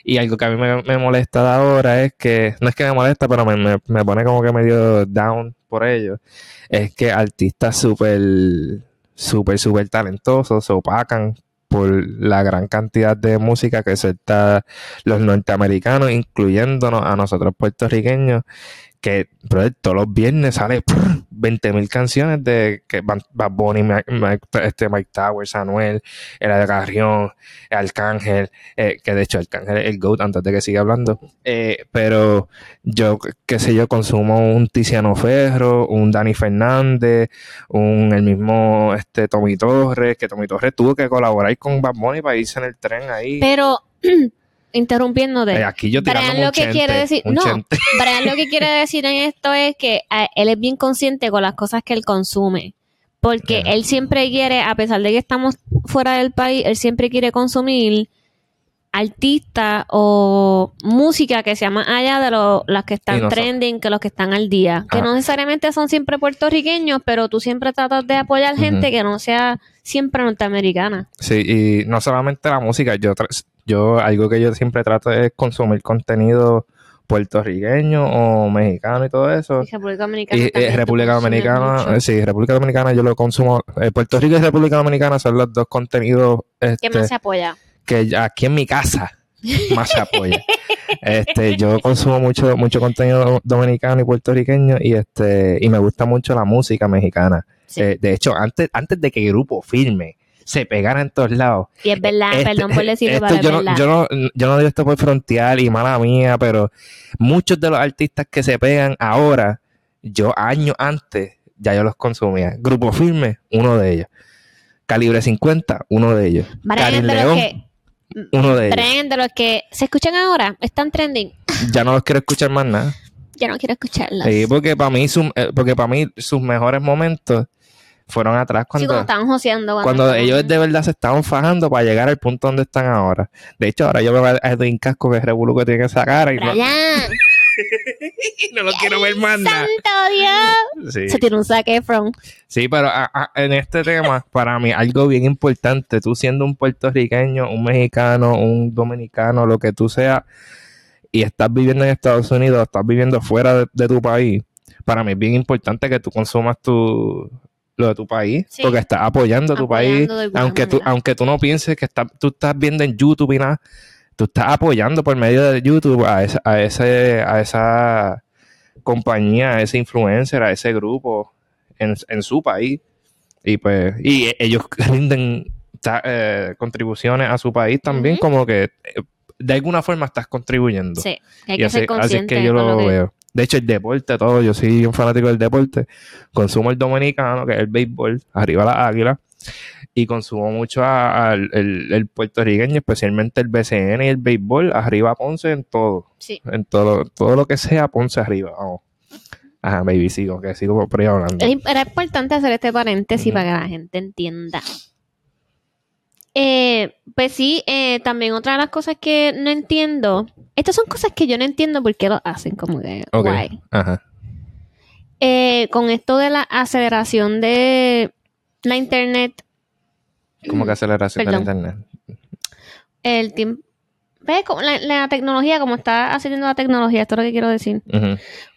Speaker 1: Y algo que a mí me, molesta ahora es que, no es que me molesta, pero me, pone como que medio down por ello, es que artistas súper, súper, súper talentosos se opacan por la gran cantidad de música que suelta los norteamericanos, incluyéndonos a nosotros puertorriqueños, que todos los viernes sale 20.000 canciones de que Bad Bunny, Mike, este Mike Towers, Anuel, el de Carrión, Arcángel, eh, que de hecho Arcángel es el GOAT antes de que siga hablando. Eh, pero yo, qué sé yo, consumo un Tiziano Ferro, un Dani Fernández, un el mismo este Tommy Torres, que Tommy Torres tuvo que colaborar con Bad Bunny para irse en el tren ahí.
Speaker 2: Pero interrumpiendo de
Speaker 1: eh, aquí yo
Speaker 2: Brian lo que quiere decir no Brian lo que quiere decir en esto es que eh, él es bien consciente con las cosas que él consume porque él siempre quiere a pesar de que estamos fuera del país él siempre quiere consumir artistas o música que sea más allá de lo, las que están trending que los que están al día. Que no necesariamente son siempre puertorriqueños, pero tú siempre tratas de apoyar gente que no sea siempre norteamericana.
Speaker 1: Sí, y no solamente la música, yo, yo algo que yo siempre trato es consumir contenido puertorriqueño o mexicano y todo eso. Y República Dominicana. Y, eh, República Dominicana, eh, sí, República Dominicana yo lo consumo. Eh, Puerto Rico y República Dominicana son los dos contenidos.
Speaker 2: Este, ¿Qué más se apoya?
Speaker 1: Que aquí en mi casa más se apoya. este, yo consumo mucho, mucho contenido dominicano y puertorriqueño y este, y me gusta mucho la música mexicana. de hecho, antes, antes de que el grupo firme se pegara en todos lados.
Speaker 2: Y es verdad, este, perdón por decirlo,
Speaker 1: pero yo, no, yo, no, yo no digo esto por frontear y mala mía, pero muchos de los artistas que se pegan ahora, yo años antes ya yo los consumía. Grupo Firme, uno de ellos. Calibre 50, uno de ellos. Karin León, uno de ellos.
Speaker 2: de los que se escuchan ahora, están trending.
Speaker 1: Ya no los quiero escuchar más nada.
Speaker 2: Ya no quiero escucharlos.
Speaker 1: Sí, porque para mí, eh, porque para mí sus mejores momentos fueron atrás cuando,
Speaker 2: sí, estaban joseando.
Speaker 1: Cuando, ellos de verdad se estaban fajando para llegar al punto donde están ahora. De hecho, ahora yo veo a Edwin Casco que es Revolu que tiene que sacar. Y no, no lo quiero ver más nada.
Speaker 2: ¡Santo Dios! Se tiene un saque from.
Speaker 1: Sí, pero en este tema, para mí, algo bien importante, tú siendo un puertorriqueño, un mexicano, un dominicano, lo que tú seas, y estás viviendo en Estados Unidos, estás viviendo fuera de tu país, para mí es bien importante que tú consumas tu, lo de tu país, porque estás apoyando a tu país, aunque tú, aunque tú no pienses que está, tú estás viendo en YouTube y nada, tú estás apoyando por medio de YouTube a, esa, a, ese, a esa compañía, a ese influencer, a ese grupo en, su país. Y pues, y ellos rinden eh, contribuciones a su país también, como que eh, de alguna forma estás contribuyendo.
Speaker 2: Sí, hay que así, ser consciente.
Speaker 1: Así es que yo lo, veo. De hecho, el deporte, todo, yo soy un fanático del deporte. Consumo el dominicano, que es el béisbol, arriba la águila. Y consumo mucho al el, puertorriqueño, especialmente el BCN y el béisbol, arriba Ponce en todo.
Speaker 2: Sí.
Speaker 1: En todo, todo lo que sea, Ponce arriba. Vamos. Ajá, baby, sigo, que sigo por ahí hablando.
Speaker 2: Era importante hacer este paréntesis para que la gente entienda. Eh, pues sí, eh, también otra de las cosas que no entiendo, estas son cosas que yo no entiendo por qué lo hacen, como de guay. Ajá. Eh, con esto de la aceleración de la internet.
Speaker 1: ¿Cómo que aceleración de la internet?
Speaker 2: El tiempo. ¿Ves? La, la, tecnología, como está haciendo la tecnología, esto es lo que quiero decir.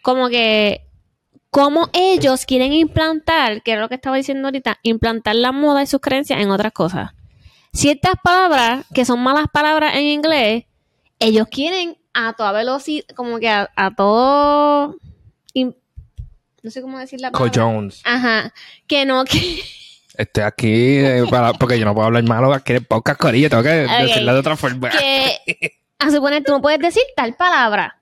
Speaker 2: Como que como ellos quieren implantar, que es lo que estaba diciendo ahorita, implantar la moda y sus creencias en otras cosas ciertas palabras que son malas palabras en inglés, ellos quieren a toda velocidad, como que a, todo... no sé cómo decir la palabra.
Speaker 1: Jones.
Speaker 2: Ajá. Que no, que...
Speaker 1: Estoy aquí eh, porque yo no puedo hablar malo, que pocas corillas, tengo que decirla de otra forma.
Speaker 2: Que, a suponer, tú no puedes decir tal palabra.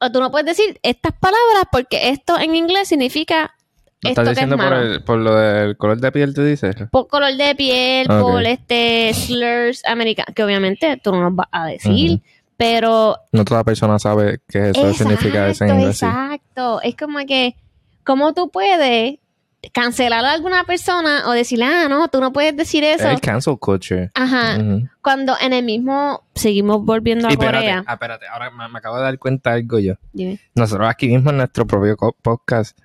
Speaker 2: O tú no puedes decir estas palabras porque esto en inglés significa
Speaker 1: estás diciendo por, por, lo del color de piel, tú dices?
Speaker 2: Por color de piel, por este slurs americanos, que obviamente tú no nos vas a decir, pero...
Speaker 1: No toda persona sabe qué eso significa ese en inglés.
Speaker 2: Exacto, es como que, ¿cómo tú puedes cancelar a alguna persona o decirle, ah, no, tú no puedes decir eso?
Speaker 1: El cancel culture.
Speaker 2: Ajá. Cuando en el mismo seguimos volviendo a Corea.
Speaker 1: Ah, espérate, ahora me, acabo de dar cuenta de algo yo. Nosotros aquí mismo en nuestro propio podcast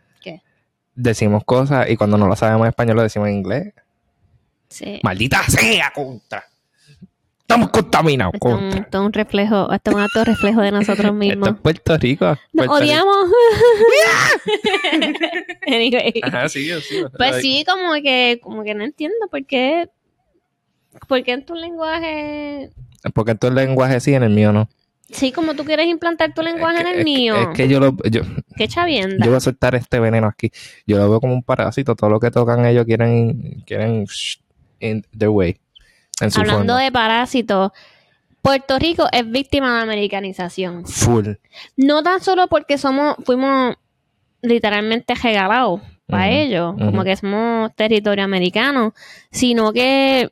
Speaker 1: decimos cosas y cuando no lo sabemos en español lo decimos en inglés.
Speaker 2: Sí.
Speaker 1: Maldita sea, contra. Estamos contaminados. Esto
Speaker 2: es un, reflejo, esto es un acto reflejo de nosotros mismos.
Speaker 1: Esto es Puerto Rico.
Speaker 2: Nos odiamos.
Speaker 1: Ajá, sí, sí.
Speaker 2: Pues sí, como que, como que no entiendo por qué, por qué en tu lenguaje.
Speaker 1: Porque en tu lenguaje sí, en el mío no.
Speaker 2: Sí, como tú quieres implantar tu lenguaje en el mío.
Speaker 1: Es que yo lo. Yo,
Speaker 2: Qué chavienda.
Speaker 1: Yo voy a soltar este veneno aquí. Yo lo veo como un parásito. Todo lo que tocan ellos quieren. quieren. in their way.
Speaker 2: Hablando de parásitos. Puerto Rico es víctima de americanización.
Speaker 1: Full.
Speaker 2: No tan solo porque somos, fuimos literalmente regalados para ellos, como que somos territorio americano, sino que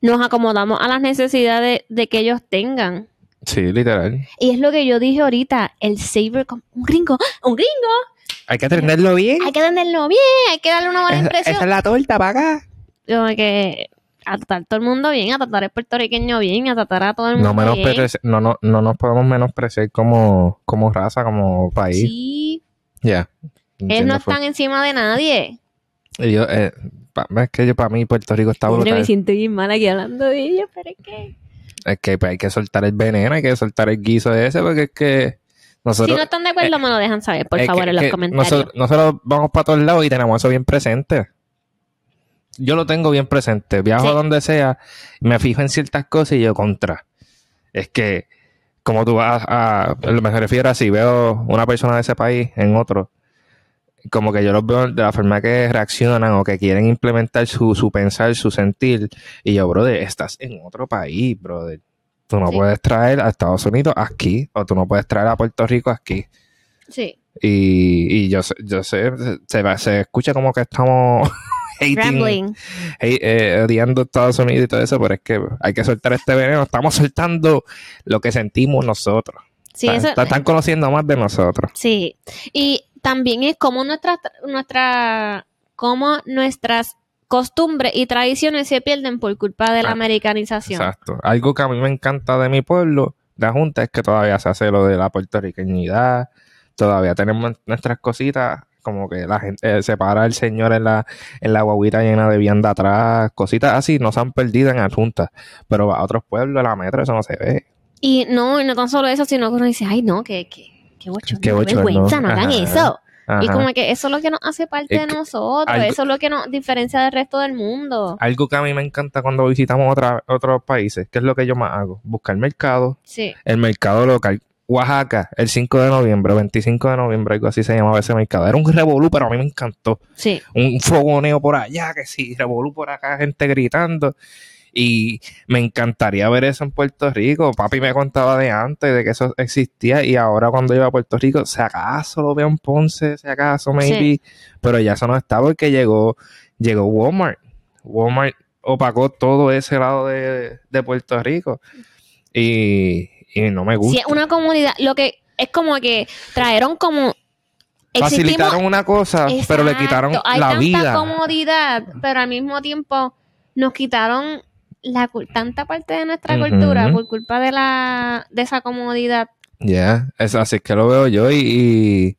Speaker 2: nos acomodamos a las necesidades de que ellos tengan.
Speaker 1: Sí, literal.
Speaker 2: Y es lo que yo dije ahorita, el saber, un gringo, un gringo.
Speaker 1: Hay que atenderlo bien.
Speaker 2: Hay que atenderlo bien, hay que darle una buena impresión.
Speaker 1: Esa es la torta para acá.
Speaker 2: Como que, a tratar todo el mundo bien, a tratar al puertorriqueño bien, a tratar a todo el mundo
Speaker 1: no,
Speaker 2: bien.
Speaker 1: no, no, no nos podemos menospreciar como, como raza, como país.
Speaker 2: Sí.
Speaker 1: Ya.
Speaker 2: Ellos no están encima de nadie.
Speaker 1: Yo, eh, es que yo para mí Puerto Rico está brutal.
Speaker 2: me siento bien mal aquí hablando de ellos, pero es que...
Speaker 1: Es que pues, hay que soltar el veneno, hay que soltar el guiso ese, porque es que nosotros...
Speaker 2: Si no están de acuerdo, me lo dejan saber, por favor, en los comentarios.
Speaker 1: Nosotros, vamos para todos lados y tenemos eso bien presente. Yo lo tengo bien presente. Viajo a donde sea, me fijo en ciertas cosas y yo contra. Es que, como tú vas a... Me refiero a si veo una persona de ese país en otro como que yo los veo de la forma que reaccionan o que quieren implementar su, su pensar, su sentir. Y yo, brother, estás en otro país, brother. Tú no puedes traer a Estados Unidos aquí, o tú no puedes traer a Puerto Rico aquí.
Speaker 2: Sí.
Speaker 1: Y, y yo, yo sé, se, se escucha como que estamos hating, eh, odiando Estados Unidos y todo eso, pero es que hay que soltar este veneno. Estamos soltando lo que sentimos nosotros. Sí, están conociendo más de nosotros.
Speaker 2: Sí. Y también es como nuestra, nuestra, como nuestras costumbres y tradiciones se pierden por culpa de la ah, americanización.
Speaker 1: Exacto. Algo que a mí me encanta de mi pueblo, de la Junta, es que todavía se hace lo de la puertorriqueñidad, todavía tenemos nuestras cositas, como que la gente eh, separa al señor en la, en la guaguita llena de vianda atrás, cositas así, no se han perdido en la Junta, pero a otros pueblos, la metro, eso no se ve.
Speaker 2: Y no, y no tan solo eso, sino que uno dice, ay no, que, que qué bocho, qué vergüenza, no, hagan eso. Y como que eso es lo que nos hace parte de nosotros, eso es lo que nos diferencia del resto del mundo.
Speaker 1: Algo que a mí me encanta cuando visitamos otra, otros países, que es lo que yo más hago, buscar mercado,
Speaker 2: sí.
Speaker 1: el mercado local. Oaxaca, el 5 de noviembre, 25 de noviembre, algo así se llamaba ese mercado. Era un revolú, pero a mí me encantó.
Speaker 2: Sí.
Speaker 1: Un fogoneo por allá, que sí, revolú por acá, gente gritando. Y me encantaría ver eso en Puerto Rico. Papi me contaba de antes de que eso existía y ahora cuando iba a Puerto Rico, si acaso lo veo en Ponce, si acaso, maybe. Pero ya eso no está porque llegó, llegó Walmart. Walmart opacó todo ese lado de, Puerto Rico. Y, no me gusta.
Speaker 2: Sí, una comunidad, lo que es como que trajeron como
Speaker 1: facilitaron una cosa, pero le quitaron
Speaker 2: hay
Speaker 1: la
Speaker 2: tanta comodidad, pero al mismo tiempo nos quitaron la tanta parte de nuestra cultura por culpa de la de esa comodidad.
Speaker 1: Ya, es así que lo veo yo y,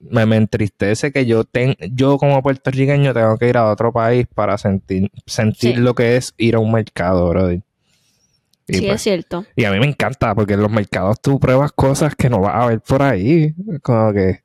Speaker 1: me, entristece que yo ten, yo como puertorriqueño tengo que ir a otro país para sentir sentir lo que es ir a un mercado, bro.
Speaker 2: sí, es pues, cierto.
Speaker 1: Y a mí me encanta porque en los mercados tú pruebas cosas que no vas a ver por ahí, como que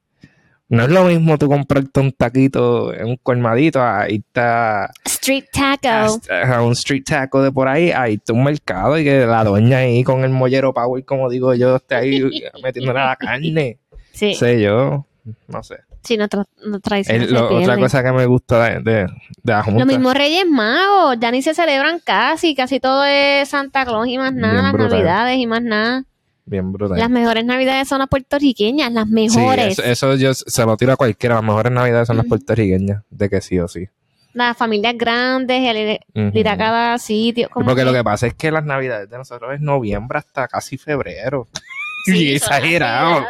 Speaker 1: no es lo mismo tú comprarte un taquito en un colmadito, ahí está.
Speaker 2: Street taco.
Speaker 1: A, un street taco de por ahí, ahí está un mercado y que la doña ahí con el mollero power, como digo yo, esté ahí metiéndole la carne. Sí. Sé yo, no sé.
Speaker 2: Sí, nuestra, tradición.
Speaker 1: otra cosa que me gusta de, de, la Junta.
Speaker 2: Los mismos Reyes Magos, ya ni se celebran casi, casi todo es Santa Claus y más nada, las Navidades y más nada.
Speaker 1: Bien brutal.
Speaker 2: Las mejores navidades son las puertorriqueñas, las mejores.
Speaker 1: Sí, eso, yo se lo tiro a cualquiera. Las mejores navidades son las puertorriqueñas, de que sí o sí.
Speaker 2: Las familias grandes, el ir a cada sitio.
Speaker 1: Porque lo que pasa es que las navidades de nosotros es noviembre hasta casi febrero. Sí, exagerado.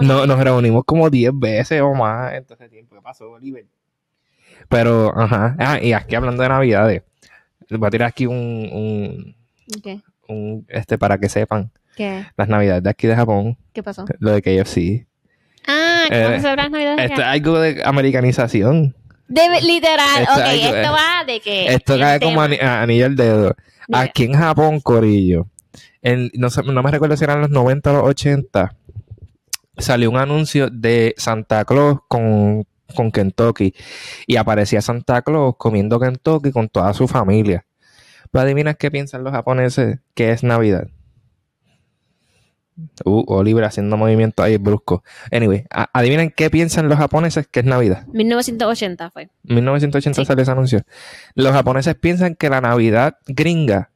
Speaker 1: no, nos reunimos como 10 veces o más en todo ese tiempo. ¿Qué pasó, Oliver? Pero, ajá. Ah, y aquí hablando de navidades, voy a tirar aquí un, un, un este, para que sepan.
Speaker 2: ¿Qué?
Speaker 1: Las navidades de aquí de Japón.
Speaker 2: ¿Qué pasó?
Speaker 1: Lo de KFC.
Speaker 2: Ah, ¿cómo eh, se celebran las navidades?
Speaker 1: Esto es algo de americanización.
Speaker 2: De, literal, ok, esto va de que...
Speaker 1: Esto cae como anillo al dedo. Aquí en Japón, Corillo, no, no, me recuerdo si eran los 90 o los 80, salió un anuncio de Santa Claus con, con Kentucky y aparecía Santa Claus comiendo Kentucky con toda su familia. ¿Pero adivinas qué piensan los japoneses que es Navidad? Uh, Oliver haciendo movimiento ahí brusco. Anyway, adivinen qué piensan los japoneses que es Navidad.
Speaker 2: 1980 fue.
Speaker 1: 1980 sale ese anuncio. Los japoneses piensan que la Navidad gringa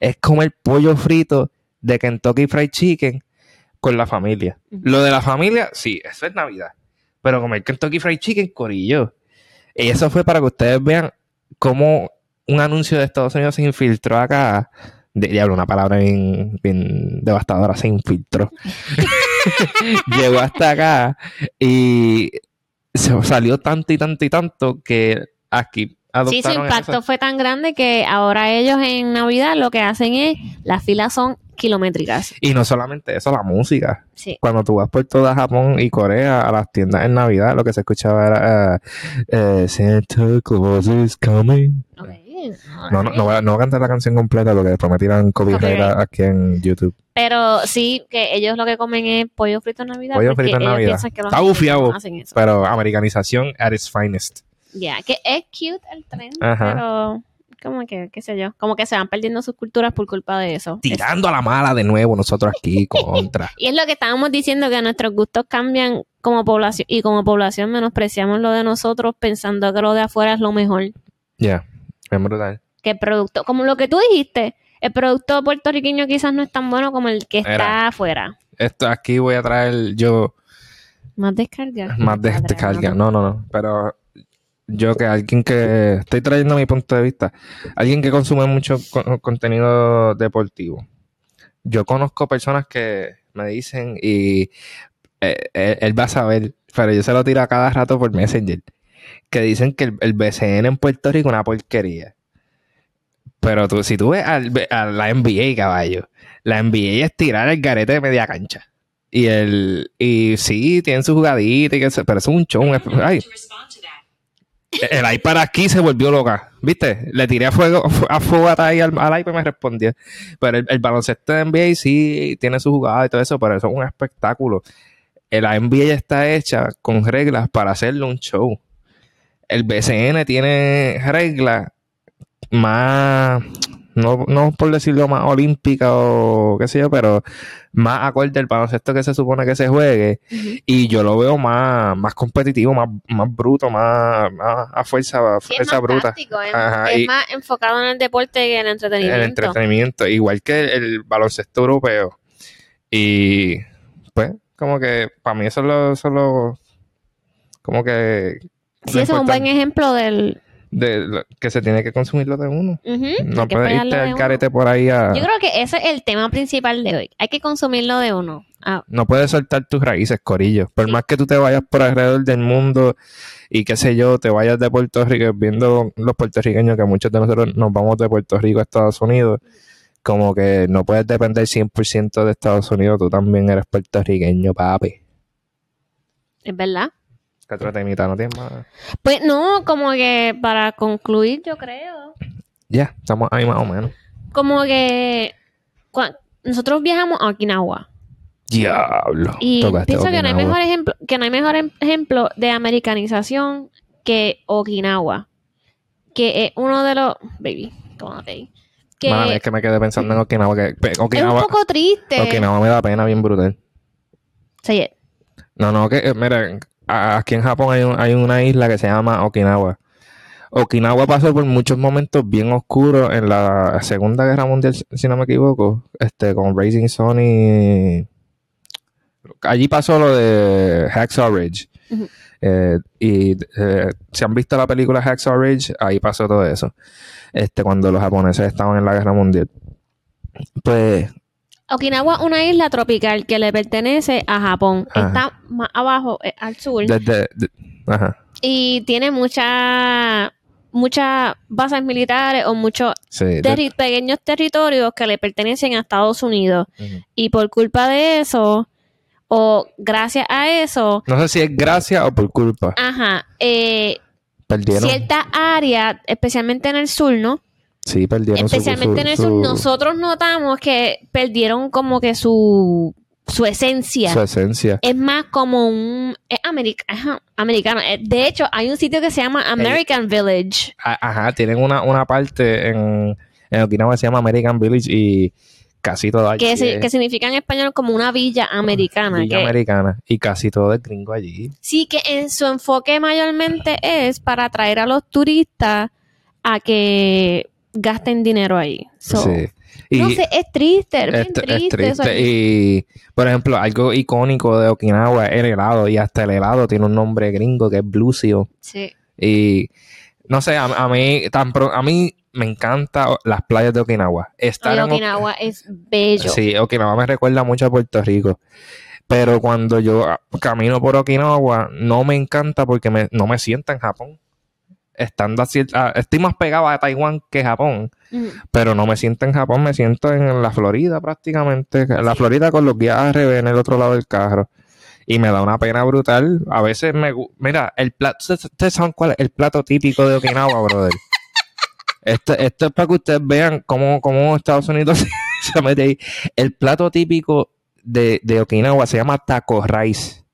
Speaker 1: es como el pollo frito de Kentucky Fried Chicken con la familia. Lo de la familia, sí, eso es Navidad. Pero como el Kentucky Fried Chicken, corillo. Y eso fue para que ustedes vean cómo un anuncio de Estados Unidos se infiltró acá diablo, una palabra bien, bien devastadora, se infiltró. Llegó hasta acá y se salió tanto y tanto y tanto que aquí
Speaker 2: Sí, su impacto fue tan grande que ahora ellos en Navidad lo que hacen es, las filas son kilométricas.
Speaker 1: Y no solamente eso, la música. Sí. Cuando tú vas por toda Japón y Corea a las tiendas en Navidad, lo que se escuchaba era uh, Santa Claus is coming. No, no, no, voy a, no, cantar la canción completa porque después me tiran copyright aquí en YouTube.
Speaker 2: Pero sí, que ellos lo que comen es pollo frito en Navidad.
Speaker 1: Pollo frito en Navidad. Está bufiado, pero americanización at its finest.
Speaker 2: Ya, que es cute el tren, pero como que, qué sé yo, como que se van perdiendo sus culturas por culpa de eso.
Speaker 1: Tirando a la mala de nuevo nosotros aquí contra.
Speaker 2: y es lo que estábamos diciendo, que nuestros gustos cambian como población y como población menospreciamos lo de nosotros pensando que lo de afuera es lo mejor.
Speaker 1: Ya. Es brutal.
Speaker 2: Que el producto, como lo que tú dijiste, el producto puertorriqueño quizás no es tan bueno como el que está afuera.
Speaker 1: Esto aquí voy a traer yo.
Speaker 2: Más descarga.
Speaker 1: Más descarga. No, no, no. Pero yo que alguien que estoy trayendo mi punto de vista, alguien que consume mucho contenido deportivo. Yo conozco personas que me dicen y eh, él, va a saber, pero yo se lo tiro a cada rato por Messenger que dicen que el, BCN en Puerto Rico es una porquería. Pero tú, si tú ves al, a la NBA, caballo, la NBA es tirar el garete de media cancha. Y el y sí, tienen su jugadita, y que, pero es un show. ay. El iPad aquí se volvió loca, ¿viste? Le tiré a fuego a fuego ahí al, al iPad y me respondió. Pero el, baloncesto de NBA sí tiene su jugada y todo eso, pero eso es un espectáculo. La NBA está hecha con reglas para hacerle un show el BCN tiene reglas más, no, no por decirlo más olímpica o qué sé yo, pero más acorde al baloncesto que se supone que se juegue. Y yo lo veo más, más competitivo, más, más bruto, más, a fuerza, fuerza bruta.
Speaker 2: es, más enfocado en el deporte y en el entretenimiento.
Speaker 1: El entretenimiento, igual que el, baloncesto europeo. Y pues, como que para mí eso es lo, solo como que
Speaker 2: Sí, ese es un buen ejemplo del...
Speaker 1: De que se tiene que consumir lo de uno. no puedes irte al carete por ahí a...
Speaker 2: Yo creo que ese es el tema principal de hoy. Hay que consumir lo de uno. Ah.
Speaker 1: No puedes soltar tus raíces, corillo. Por más que tú te vayas por alrededor del mundo y qué sé yo, te vayas de Puerto Rico, viendo los puertorriqueños, que muchos de nosotros nos vamos de Puerto Rico a Estados Unidos, como que no puedes depender 100% de Estados Unidos, tú también eres puertorriqueño, papi.
Speaker 2: Es verdad.
Speaker 1: ¿Qué otra temita no tienes más?
Speaker 2: Pues no, como que para concluir, yo creo.
Speaker 1: Ya, estamos ahí más o menos.
Speaker 2: Como que nosotros viajamos a Okinawa.
Speaker 1: Diablo.
Speaker 2: Y pienso que no hay mejor ejemplo, que no hay mejor em-, ejemplo de americanización que Okinawa. Que es uno de los. Baby, tómate ahí.
Speaker 1: Que, es que me quedé pensando en Okinawa. Que, Okinawa
Speaker 2: es un poco triste.
Speaker 1: Okinawa me da pena bien brutal.
Speaker 2: Say
Speaker 1: No, no, que, eh, mira, aquí en Japón hay, hay, una isla que se llama Okinawa. Okinawa pasó por muchos momentos bien oscuros en la Segunda Guerra Mundial, si no me equivoco, este, con Raising Sun y... Allí pasó lo de Hacksaw Ridge. Eh, y eh, si han visto la película Hacksaw Ridge, ahí pasó todo eso. Este, cuando los japoneses estaban en la guerra mundial. Pues
Speaker 2: Okinawa es una isla tropical que le pertenece a Japón. Está más abajo, eh, al sur.
Speaker 1: ajá.
Speaker 2: Y tiene muchas muchas bases militares o muchos pequeños territorios que le pertenecen a Estados Unidos. Y por culpa de eso, o gracias a eso...
Speaker 1: No sé si es gracias o por culpa.
Speaker 2: Ajá. Eh, Perdieron. Cierta área, especialmente en el sur, ¿no?
Speaker 1: Sí, perdieron
Speaker 2: Especialmente en eso, nosotros notamos que perdieron como que su, su esencia.
Speaker 1: Su esencia.
Speaker 2: Es más como un... Es americano. Eh, de hecho, hay un sitio que se llama American Village.
Speaker 1: Ajá, tienen una, una parte en, en Okinawa que se llama American Village y casi todo
Speaker 2: allí. Que, que, significa en español como una villa americana.
Speaker 1: Villa americana. Y casi todo es gringo allí.
Speaker 2: Sí, que en su enfoque mayormente es para atraer a los turistas a que gasten dinero ahí. sí. no sé, es triste, es, bien triste. Es triste.
Speaker 1: Y, por ejemplo, algo icónico de Okinawa es el helado. Y hasta el helado tiene un nombre gringo que es Blucio.
Speaker 2: Sí.
Speaker 1: Y, no sé, a, mí, tan a mí me encantan las playas de Okinawa.
Speaker 2: Estar Okinawa es bello.
Speaker 1: Sí, Okinawa me recuerda mucho a Puerto Rico. Pero cuando yo camino por Okinawa, no me encanta porque me, no me sienta en Japón estando así, ah, estoy más pegado a Taiwán que Japón, pero no me siento en Japón, me siento en la Florida prácticamente, la Florida con los guías en el otro lado del carro. Y me da una pena brutal. A veces me... Mira, el plato... ¿Ustedes saben cuál es el plato típico de Okinawa, brother? Esto, esto es para que ustedes vean cómo, cómo Estados Unidos se mete ahí. El plato típico de, de Okinawa se llama taco rice.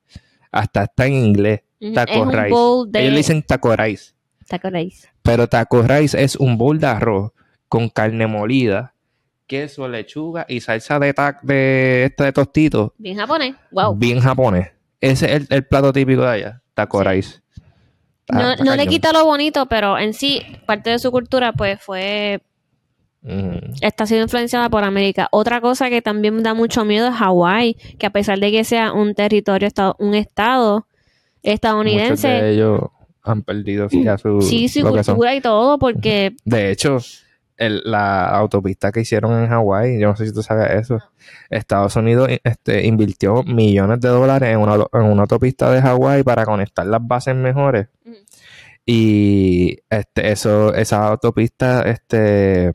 Speaker 1: Hasta está en inglés. Taco rice. Ellos le dicen taco rice.
Speaker 2: Taco rice.
Speaker 1: Pero taco rice es un bowl de arroz con carne molida, queso, lechuga y salsa de tac de este de tostito.
Speaker 2: Bien japonés. Wow.
Speaker 1: Bien japonés. Ese es el, plato típico de allá, taco rice.
Speaker 2: no, no le quita lo bonito, pero en sí, parte de su cultura, pues fue Está siendo influenciada por América. Otra cosa que también da mucho miedo es Hawái, que a pesar de que sea un territorio, un estado estadounidense.
Speaker 1: Muchos de ellos han perdido su,
Speaker 2: sí, su cultura y todo, porque.
Speaker 1: De hecho, la autopista que hicieron en Hawái, yo no sé si tú sabes eso. Estados Unidos este, invirtió millones de dólares en una, en una autopista de Hawái para conectar las bases mejores. Y este, eso, esa autopista, este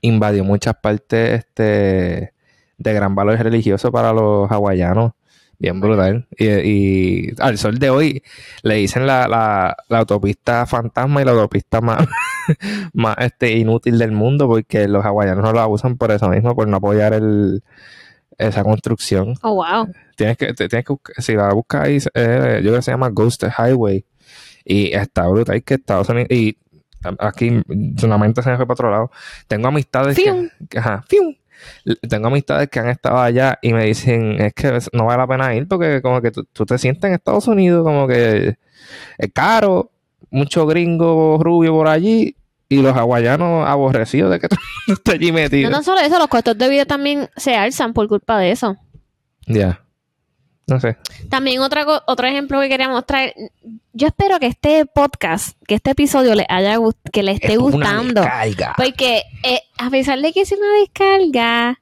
Speaker 1: invadió muchas partes este, de gran valor religioso para los hawaianos. Bien brutal. Y, al sol de hoy le dicen la, la, autopista fantasma y la autopista más, más este, inútil del mundo porque los hawaianos no la usan por eso mismo, por no apoyar el, esa construcción.
Speaker 2: Oh, wow.
Speaker 1: Tienes que, tienes que si la buscas eh, yo creo que se llama Ghost Highway. Y está brutal que Estados Unidos, y aquí solamente se me fue para otro lado. Tengo amistades que, tengo amistades que han estado allá y me dicen, es que no vale la pena ir porque como que tú, te sientes en Estados Unidos como que es caro, mucho gringo rubio por allí y los hawaianos aborrecidos de que tú estés allí metido.
Speaker 2: No tan solo eso, los costos de vida también se alzan por culpa de eso.
Speaker 1: Ya. No sé.
Speaker 2: También otra, otro ejemplo que quería mostrar. Yo espero que este podcast, que este episodio le haya que le esté gustando. Porque eh, a pesar de que es una descarga,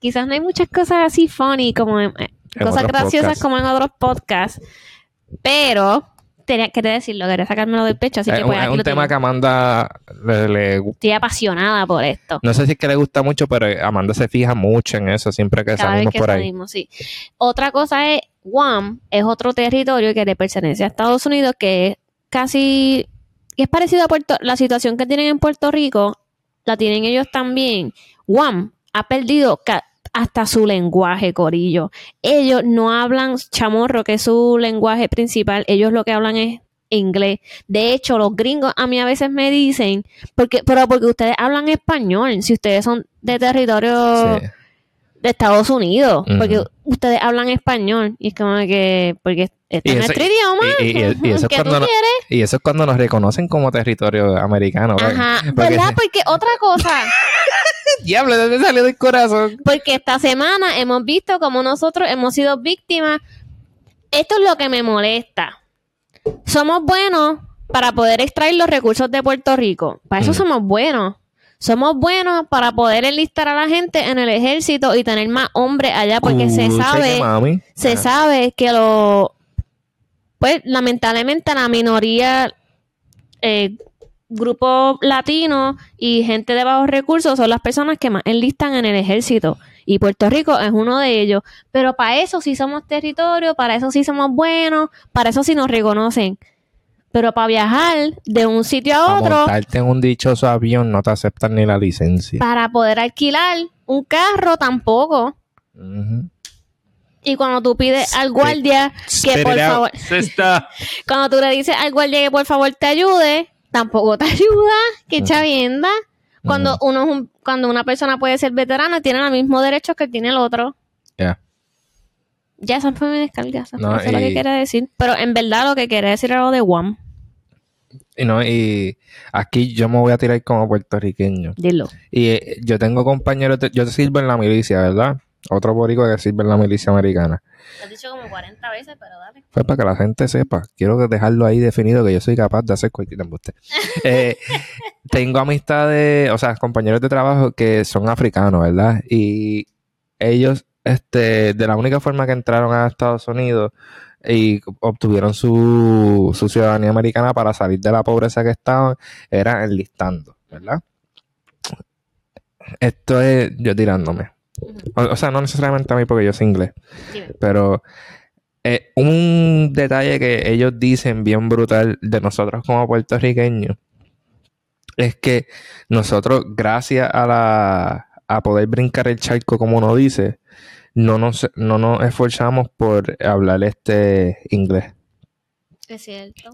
Speaker 2: quizás no hay muchas cosas así funny como cosas graciosas como en otros podcasts. Pero quería decirlo, quería sacármelo del pecho, así que
Speaker 1: pues, Es un tema que Amanda le,
Speaker 2: Estoy apasionada por esto.
Speaker 1: No sé si es que le gusta mucho, pero Amanda se fija mucho en eso siempre que salimos por ahí.
Speaker 2: sí. Otra cosa es, Guam es otro territorio que le pertenece a Estados Unidos que es casi... es parecido a Puerto... La situación que tienen en Puerto Rico, la tienen ellos también. Guam ha perdido hasta su lenguaje, Corillo. Ellos no hablan chamorro, que es su lenguaje principal, ellos lo que hablan es inglés. De hecho, los gringos a mí a veces me dicen, porque, pero porque ustedes hablan español, si ustedes son de territorio de Estados Unidos, porque ustedes hablan español y es como que, porque este es nuestro idioma.
Speaker 1: Y, eso es cuando nos, reconocen como territorio americano.
Speaker 2: Ajá, ¿verdad? Porque otra cosa.
Speaker 1: Diablo, ¿de dónde salió del corazón?
Speaker 2: Porque esta semana hemos visto como nosotros hemos sido víctimas. Esto es lo que me molesta. Somos buenos para poder extraer los recursos de Puerto Rico. Para eso mm. somos buenos. Somos buenos para poder enlistar a la gente en el ejército y tener más hombres allá porque se sabe, se sabe que lo, pues lamentablemente la minoría eh, grupo latino y gente de bajos recursos son las personas que más enlistan en el ejército. Y Puerto Rico es uno de ellos. Pero para eso sí somos territorio, para eso sí somos buenos, para eso sí nos reconocen. Pero para viajar de un sitio a otro. Para
Speaker 1: montarte en un dichoso avión no te aceptan ni la licencia.
Speaker 2: Para poder alquilar un carro tampoco. Y cuando tú pides al guardia que por favor. cuando tú le dices al guardia que por favor te ayude, tampoco te ayuda, que chavienda. Cuando uno cuando una persona puede ser veterana, tiene los mismos derechos que tiene el otro. Ya. Ya esa fue mi descarga, eso es lo que quería decir. Pero en verdad lo que quería decir era lo de Guam.
Speaker 1: Y no, y aquí yo me voy a tirar como puertorriqueño.
Speaker 2: Dilo.
Speaker 1: Y eh, yo tengo compañeros, yo sirvo en la milicia, ¿verdad? Otro boricua que sirve en la milicia americana.
Speaker 2: Lo has dicho como 40 veces, pero dale.
Speaker 1: Fue para que la gente sepa. Quiero dejarlo ahí definido que yo soy capaz de hacer cualquier embuste. eh, tengo amistades, o sea, compañeros de trabajo que son africanos, ¿verdad? Y ellos, este, de la única forma que entraron a Estados Unidos y obtuvieron su, su ciudadanía americana para salir de la pobreza que estaban, era enlistando, ¿verdad? Esto es yo tirándome. O, sea, no necesariamente a mí porque yo soy inglés. Pero eh, un detalle que ellos dicen bien brutal de nosotros como puertorriqueños es que nosotros, gracias a la a poder brincar el charco, como uno dice, no nos, no nos esforzamos por hablar este inglés.
Speaker 2: Es cierto.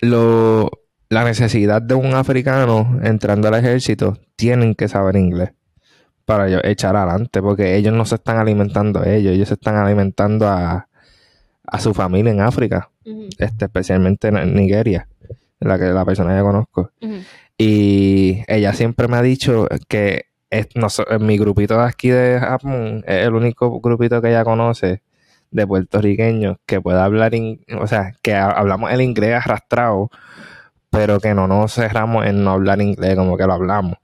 Speaker 1: Lo, la necesidad de un africano entrando al ejército, tienen que saber inglés para echar adelante, porque ellos no se están alimentando a ellos, ellos se están alimentando a, a su familia en África, este, especialmente en Nigeria, la que la persona que conozco. Y ella siempre me ha dicho que es, mi grupito de aquí de Japón es el único grupito que ella conoce de puertorriqueños que pueda hablar, o sea, que hablamos el inglés arrastrado, pero que no nos cerramos en no hablar inglés como que lo hablamos.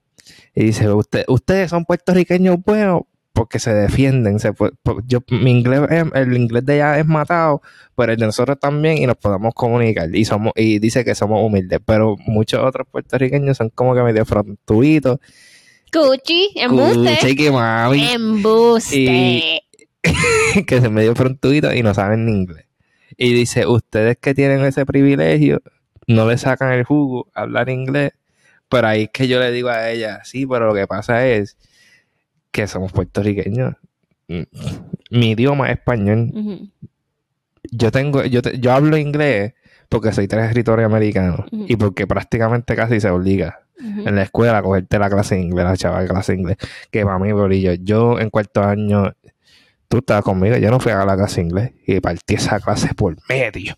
Speaker 1: Y dice, Usted, ustedes son puertorriqueños buenos porque se defienden. Se, yo, mi inglés, el inglés de ella es matado, pero el de nosotros también y nos podemos comunicar. Y somos y dice que somos humildes, pero muchos otros puertorriqueños son como que medio frontuitos.
Speaker 2: Cuchi, embuste. Cuchi,
Speaker 1: que mami.
Speaker 2: Embuste.
Speaker 1: que se medio frontuitos y no saben ni inglés. Y dice, ustedes que tienen ese privilegio, no le sacan el jugo a hablar inglés pero ahí es que yo le digo a ella, sí, pero lo que pasa es que somos puertorriqueños. Mm, mi idioma es español. Yo tengo, yo, yo hablo inglés porque soy territorio americano y porque prácticamente casi se obliga en la escuela a cogerte la clase de inglés, la chaval clase de inglés. Que para mí, bolillo, yo en cuarto año tú estabas conmigo, yo no fui a la clase inglés y partí esa clase por medio.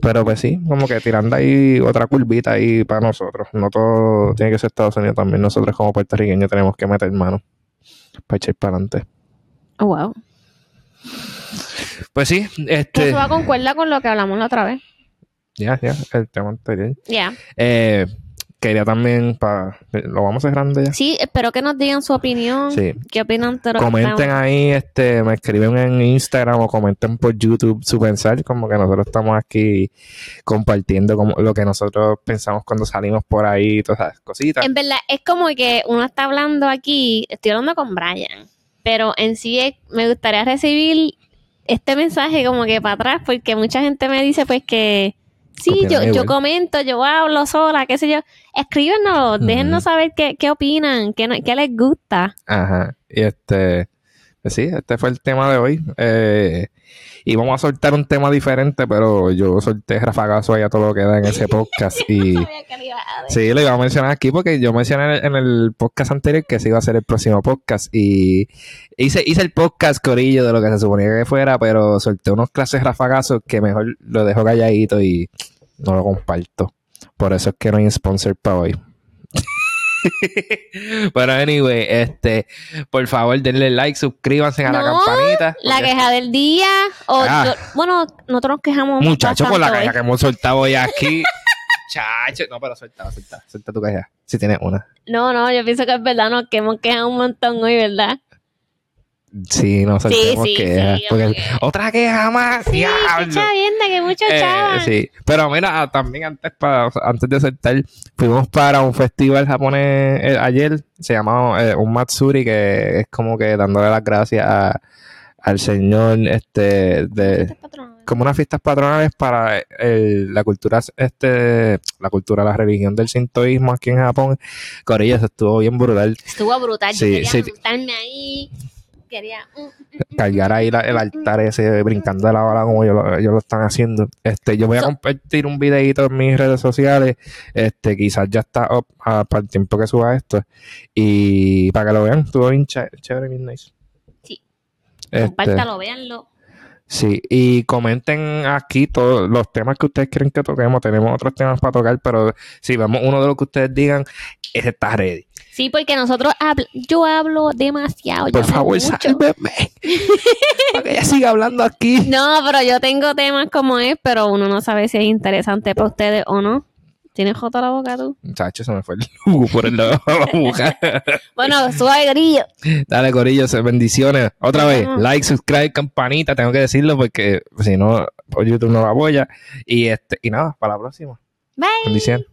Speaker 1: Pero pues sí, como que tirando ahí otra curvita ahí para nosotros. No todo tiene que ser Estados Unidos también. Nosotros como puertorriqueños tenemos que meter mano para echar para adelante.
Speaker 2: Oh, wow.
Speaker 1: Pues sí, este...
Speaker 2: Eso va concuerda con lo que hablamos la otra vez.
Speaker 1: Ya, ya, el tema anterior.
Speaker 2: Ya.
Speaker 1: Eh, quería también para lo vamos cerrando ya.
Speaker 2: Sí, espero que nos digan su opinión. Sí. ¿Qué opinan?
Speaker 1: Comenten ahí, este, me escriben en Instagram o comenten por YouTube su pensar, como que nosotros estamos aquí compartiendo como lo que nosotros pensamos cuando salimos por ahí y todas esas cositas.
Speaker 2: En verdad, es como que uno está hablando aquí, estoy hablando con Brian, pero en sí me gustaría recibir este mensaje como que para atrás, porque mucha gente me dice pues que Sí, yo, yo comento, yo hablo sola, qué sé yo. Escríbenos, déjennos saber qué, qué opinan, qué, qué les gusta.
Speaker 1: Ajá. Y este, sí, este fue el tema de hoy. Eh, y vamos a soltar un tema diferente, pero yo solté rafagazo ahí a todo lo que da en ese podcast. y sí, lo iba a mencionar aquí porque yo mencioné en el podcast anterior que se iba a hacer el próximo podcast. Y hice, hice el podcast corillo de lo que se suponía que fuera, pero solté unos clases rafagazos que mejor lo dejo calladito y no lo comparto. Por eso es que no hay sponsor para hoy. Pero anyway, este, por favor denle like, suscríbanse a la campanita.
Speaker 2: La queja del día. O ah. bueno, nosotros nos quejamos.
Speaker 1: Muchachos, con la queja que hemos soltado hoy aquí. Chacho, no, pero suelta, suelta, suelta tu queja. Si tienes una.
Speaker 2: No, no, yo pienso que es verdad, nos que hemos quejado un montón hoy, ¿verdad?
Speaker 1: Sí, no saltemos sí, sí, Otra queja más.
Speaker 2: Sí, viendo que mucho eh,
Speaker 1: Sí, pero mira, también antes para, antes de aceptar, fuimos para un festival japonés eh, ayer, se llamaba eh, un Matsuri, que es como que dándole las gracias al señor este de como unas fiestas patronales para el, la cultura este la cultura la religión del sintoísmo aquí en Japón. Corilla estuvo bien brutal.
Speaker 2: Estuvo brutal sí, yo quería ahí quería
Speaker 1: mm, mm, mm. cargar ahí el altar ese brincando de la bala como ellos lo, ellos lo están haciendo. Este, yo voy a compartir un videito en mis redes sociales. Este, quizás ya está up para el tiempo que suba esto. Y para que lo vean, estuvo bien chévere, bien nice.
Speaker 2: Sí. Este, Compártalo, véanlo.
Speaker 1: Sí, y comenten aquí todos los temas que ustedes quieren que toquemos. Tenemos otros temas para tocar, pero si vemos uno de los que ustedes digan, ese está ready.
Speaker 2: Sí, porque nosotros hablo, yo hablo demasiado.
Speaker 1: Por favor, sálveme. para que ella siga hablando aquí.
Speaker 2: No, pero yo tengo temas como es, pero uno no sabe si es interesante para ustedes o no. ¿Tienes jota la boca tú?
Speaker 1: Chacho, se me fue el jugo por el lado de la boca.
Speaker 2: bueno, suave, Corillo.
Speaker 1: Dale, Corillo, bendiciones. Otra vez, like, subscribe, campanita, tengo que decirlo porque si no, por YouTube no la apoya. Y, este, y nada, para la próxima.
Speaker 2: Bye.
Speaker 1: Bendiciones.